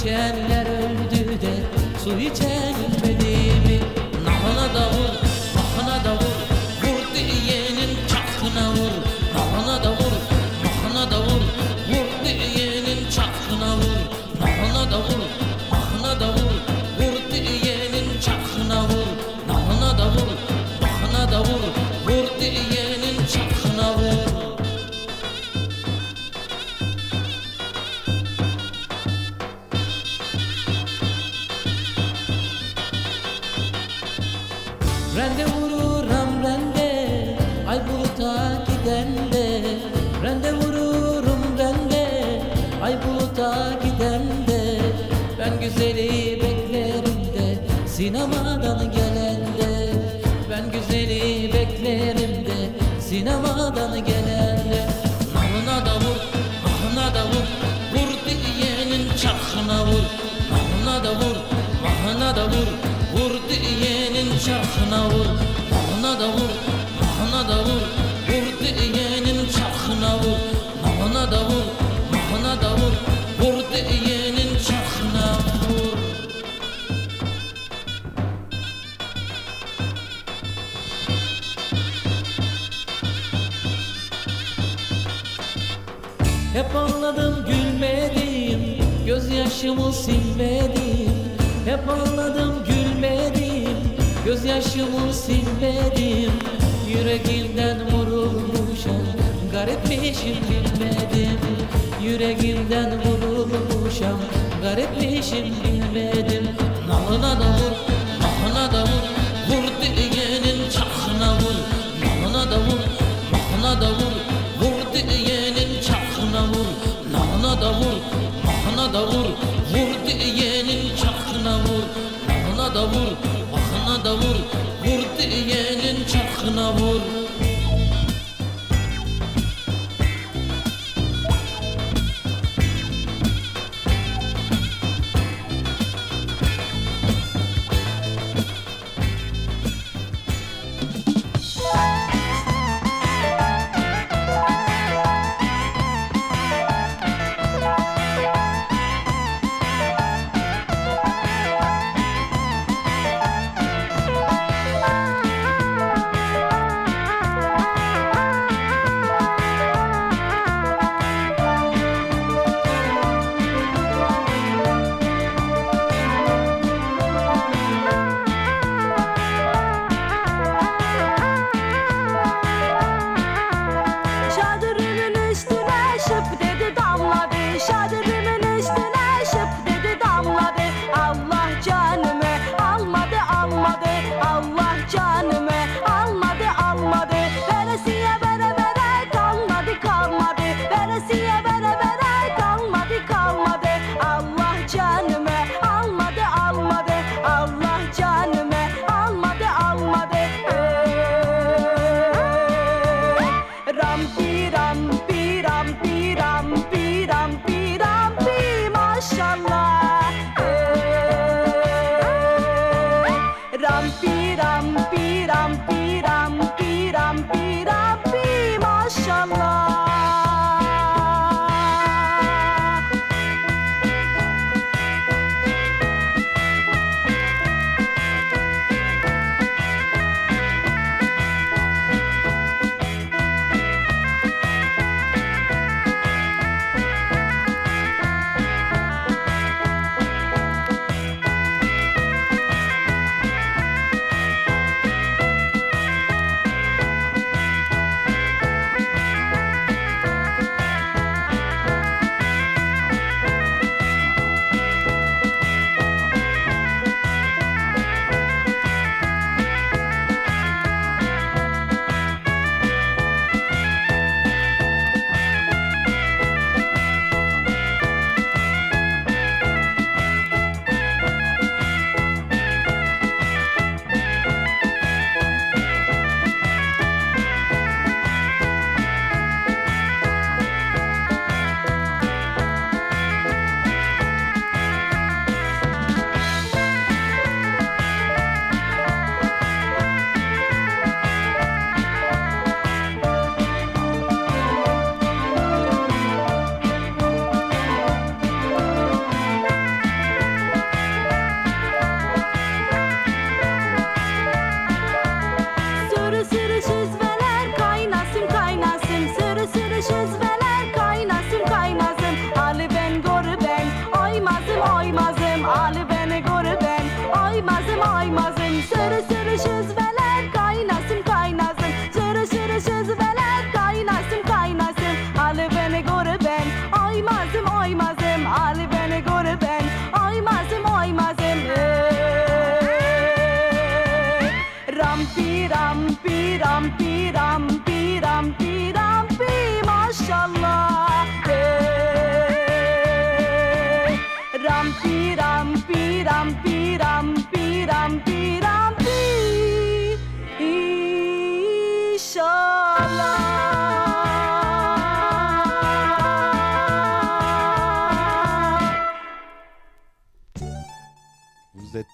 Speaker 21: attention.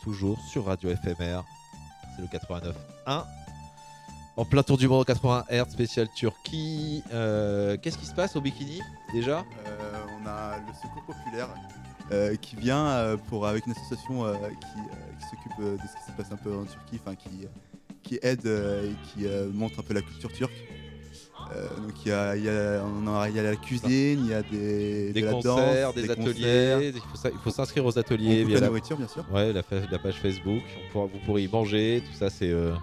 Speaker 21: Toujours sur Radio FMR. C'est le 89.1. En plein tour du monde au 80 Hz, spécial Turquie. Euh, Qu'est-ce qui se passe au bikini déjà?
Speaker 22: Euh, on a le Secours Populaire euh, qui vient pour, avec une association qui, qui s'occupe de ce qui se passe un peu en Turquie, enfin qui, qui aide et qui montre un peu la culture turque. Euh, donc il y a, y, a, on y a la cuisine, il y a des,
Speaker 21: Des
Speaker 22: de la
Speaker 21: concerts,
Speaker 22: danse,
Speaker 21: des, ateliers.
Speaker 22: concerts.
Speaker 21: Il faut s'inscrire aux
Speaker 22: On
Speaker 21: ateliers.
Speaker 22: coupe
Speaker 21: via
Speaker 22: la
Speaker 21: la
Speaker 22: nourriture, bien sûr.
Speaker 21: Ouais, la, page Facebook. On pourra- vous pourrez y manger. Tout ça, c'est euh,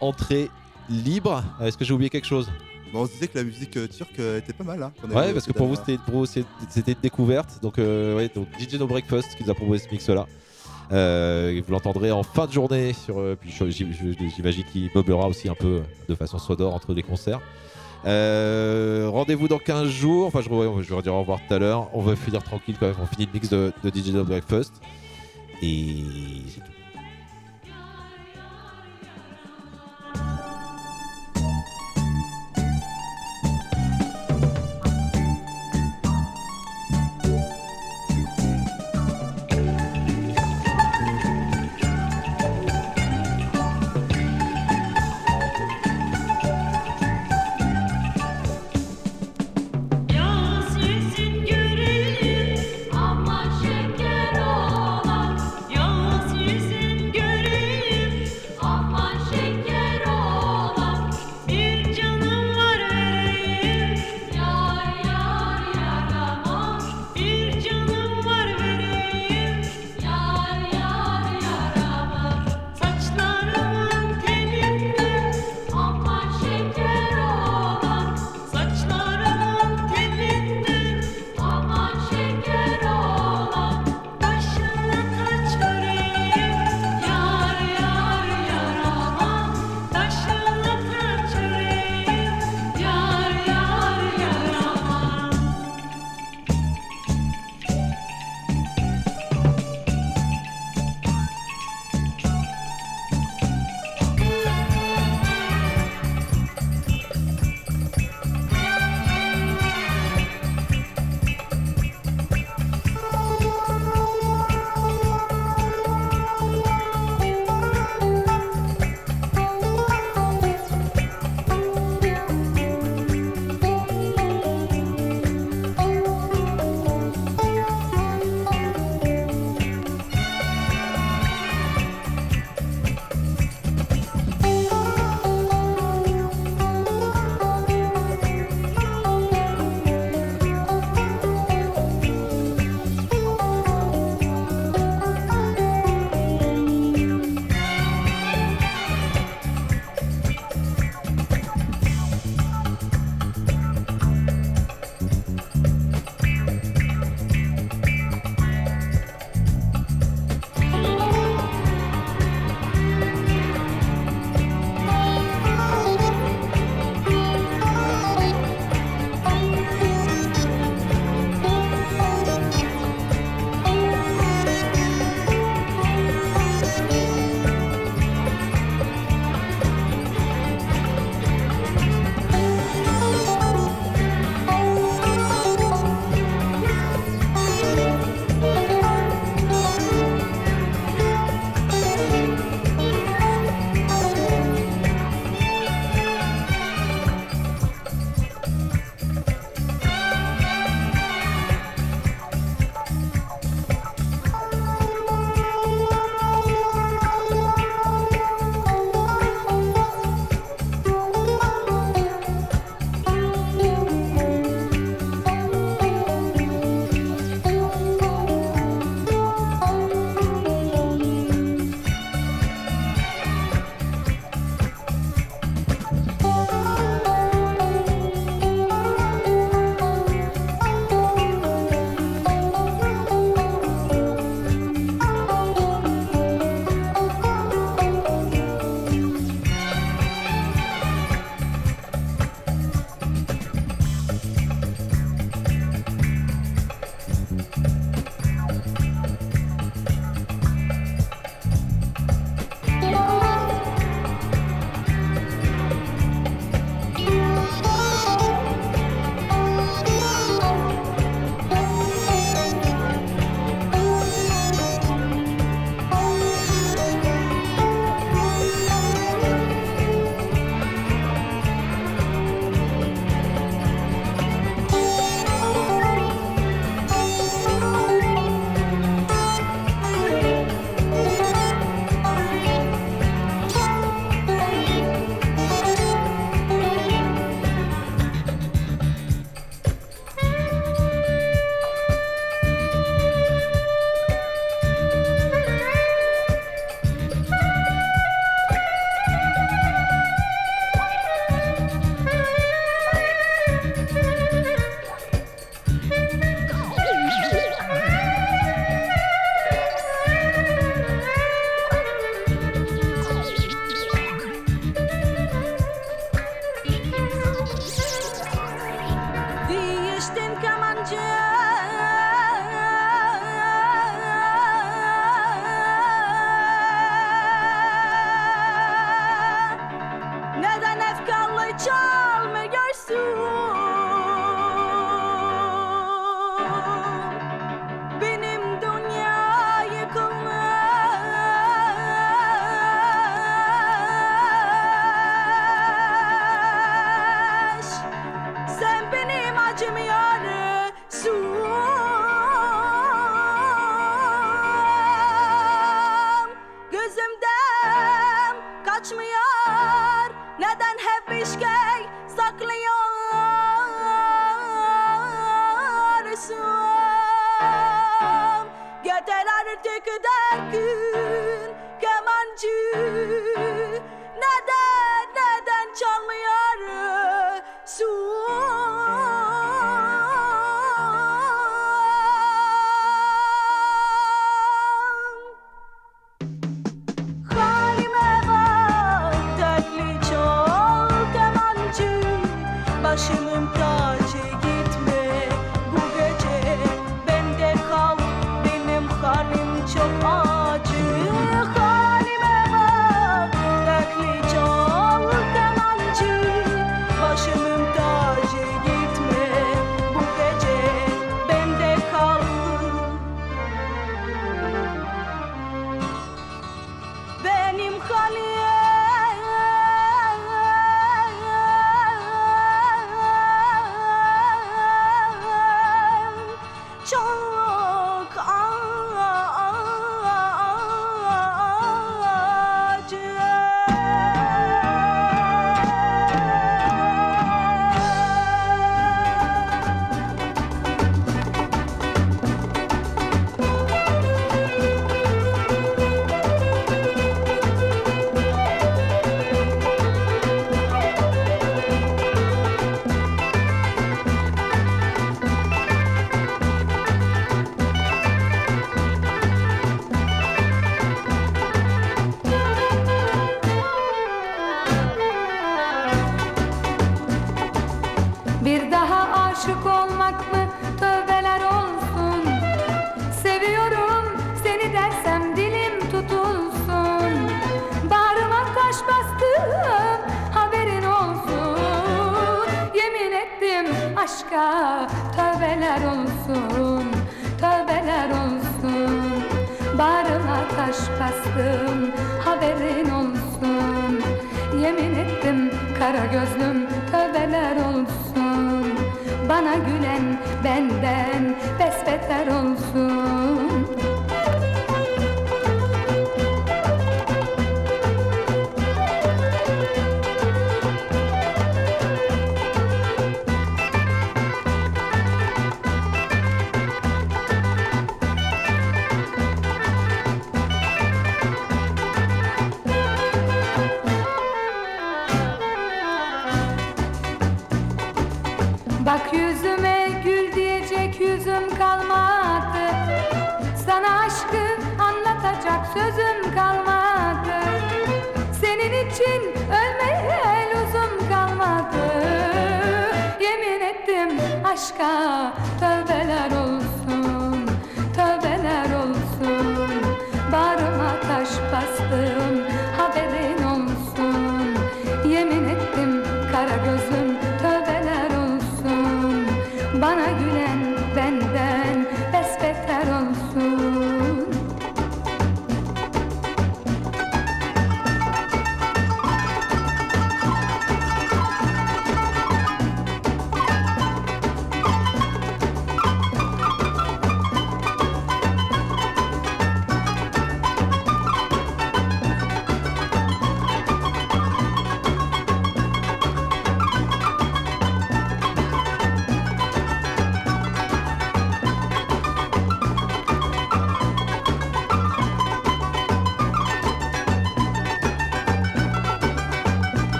Speaker 21: entrée libre. Euh, Est-ce que j'ai oublié quelque chose?
Speaker 22: Bon, on se disait que la musique euh, turque euh, était pas mal. Hein, avait
Speaker 21: Ouais, parce que pour vous, c'était une découverte. Donc, euh, ouais, donc DJ No Breakfast qui nous a proposé ce mix-là. Vous l'entendrez en fin de journée. Sur, puis j'imagine qu'il meublera aussi un peu de façon sonore entre les concerts. Euh, Rendez-vous dans 15 jours. Enfin, je, je vais au revoir tout à l'heure. On va finir tranquille quand même. On finit le mix de, de DJ Breakfast. Et c'est tout.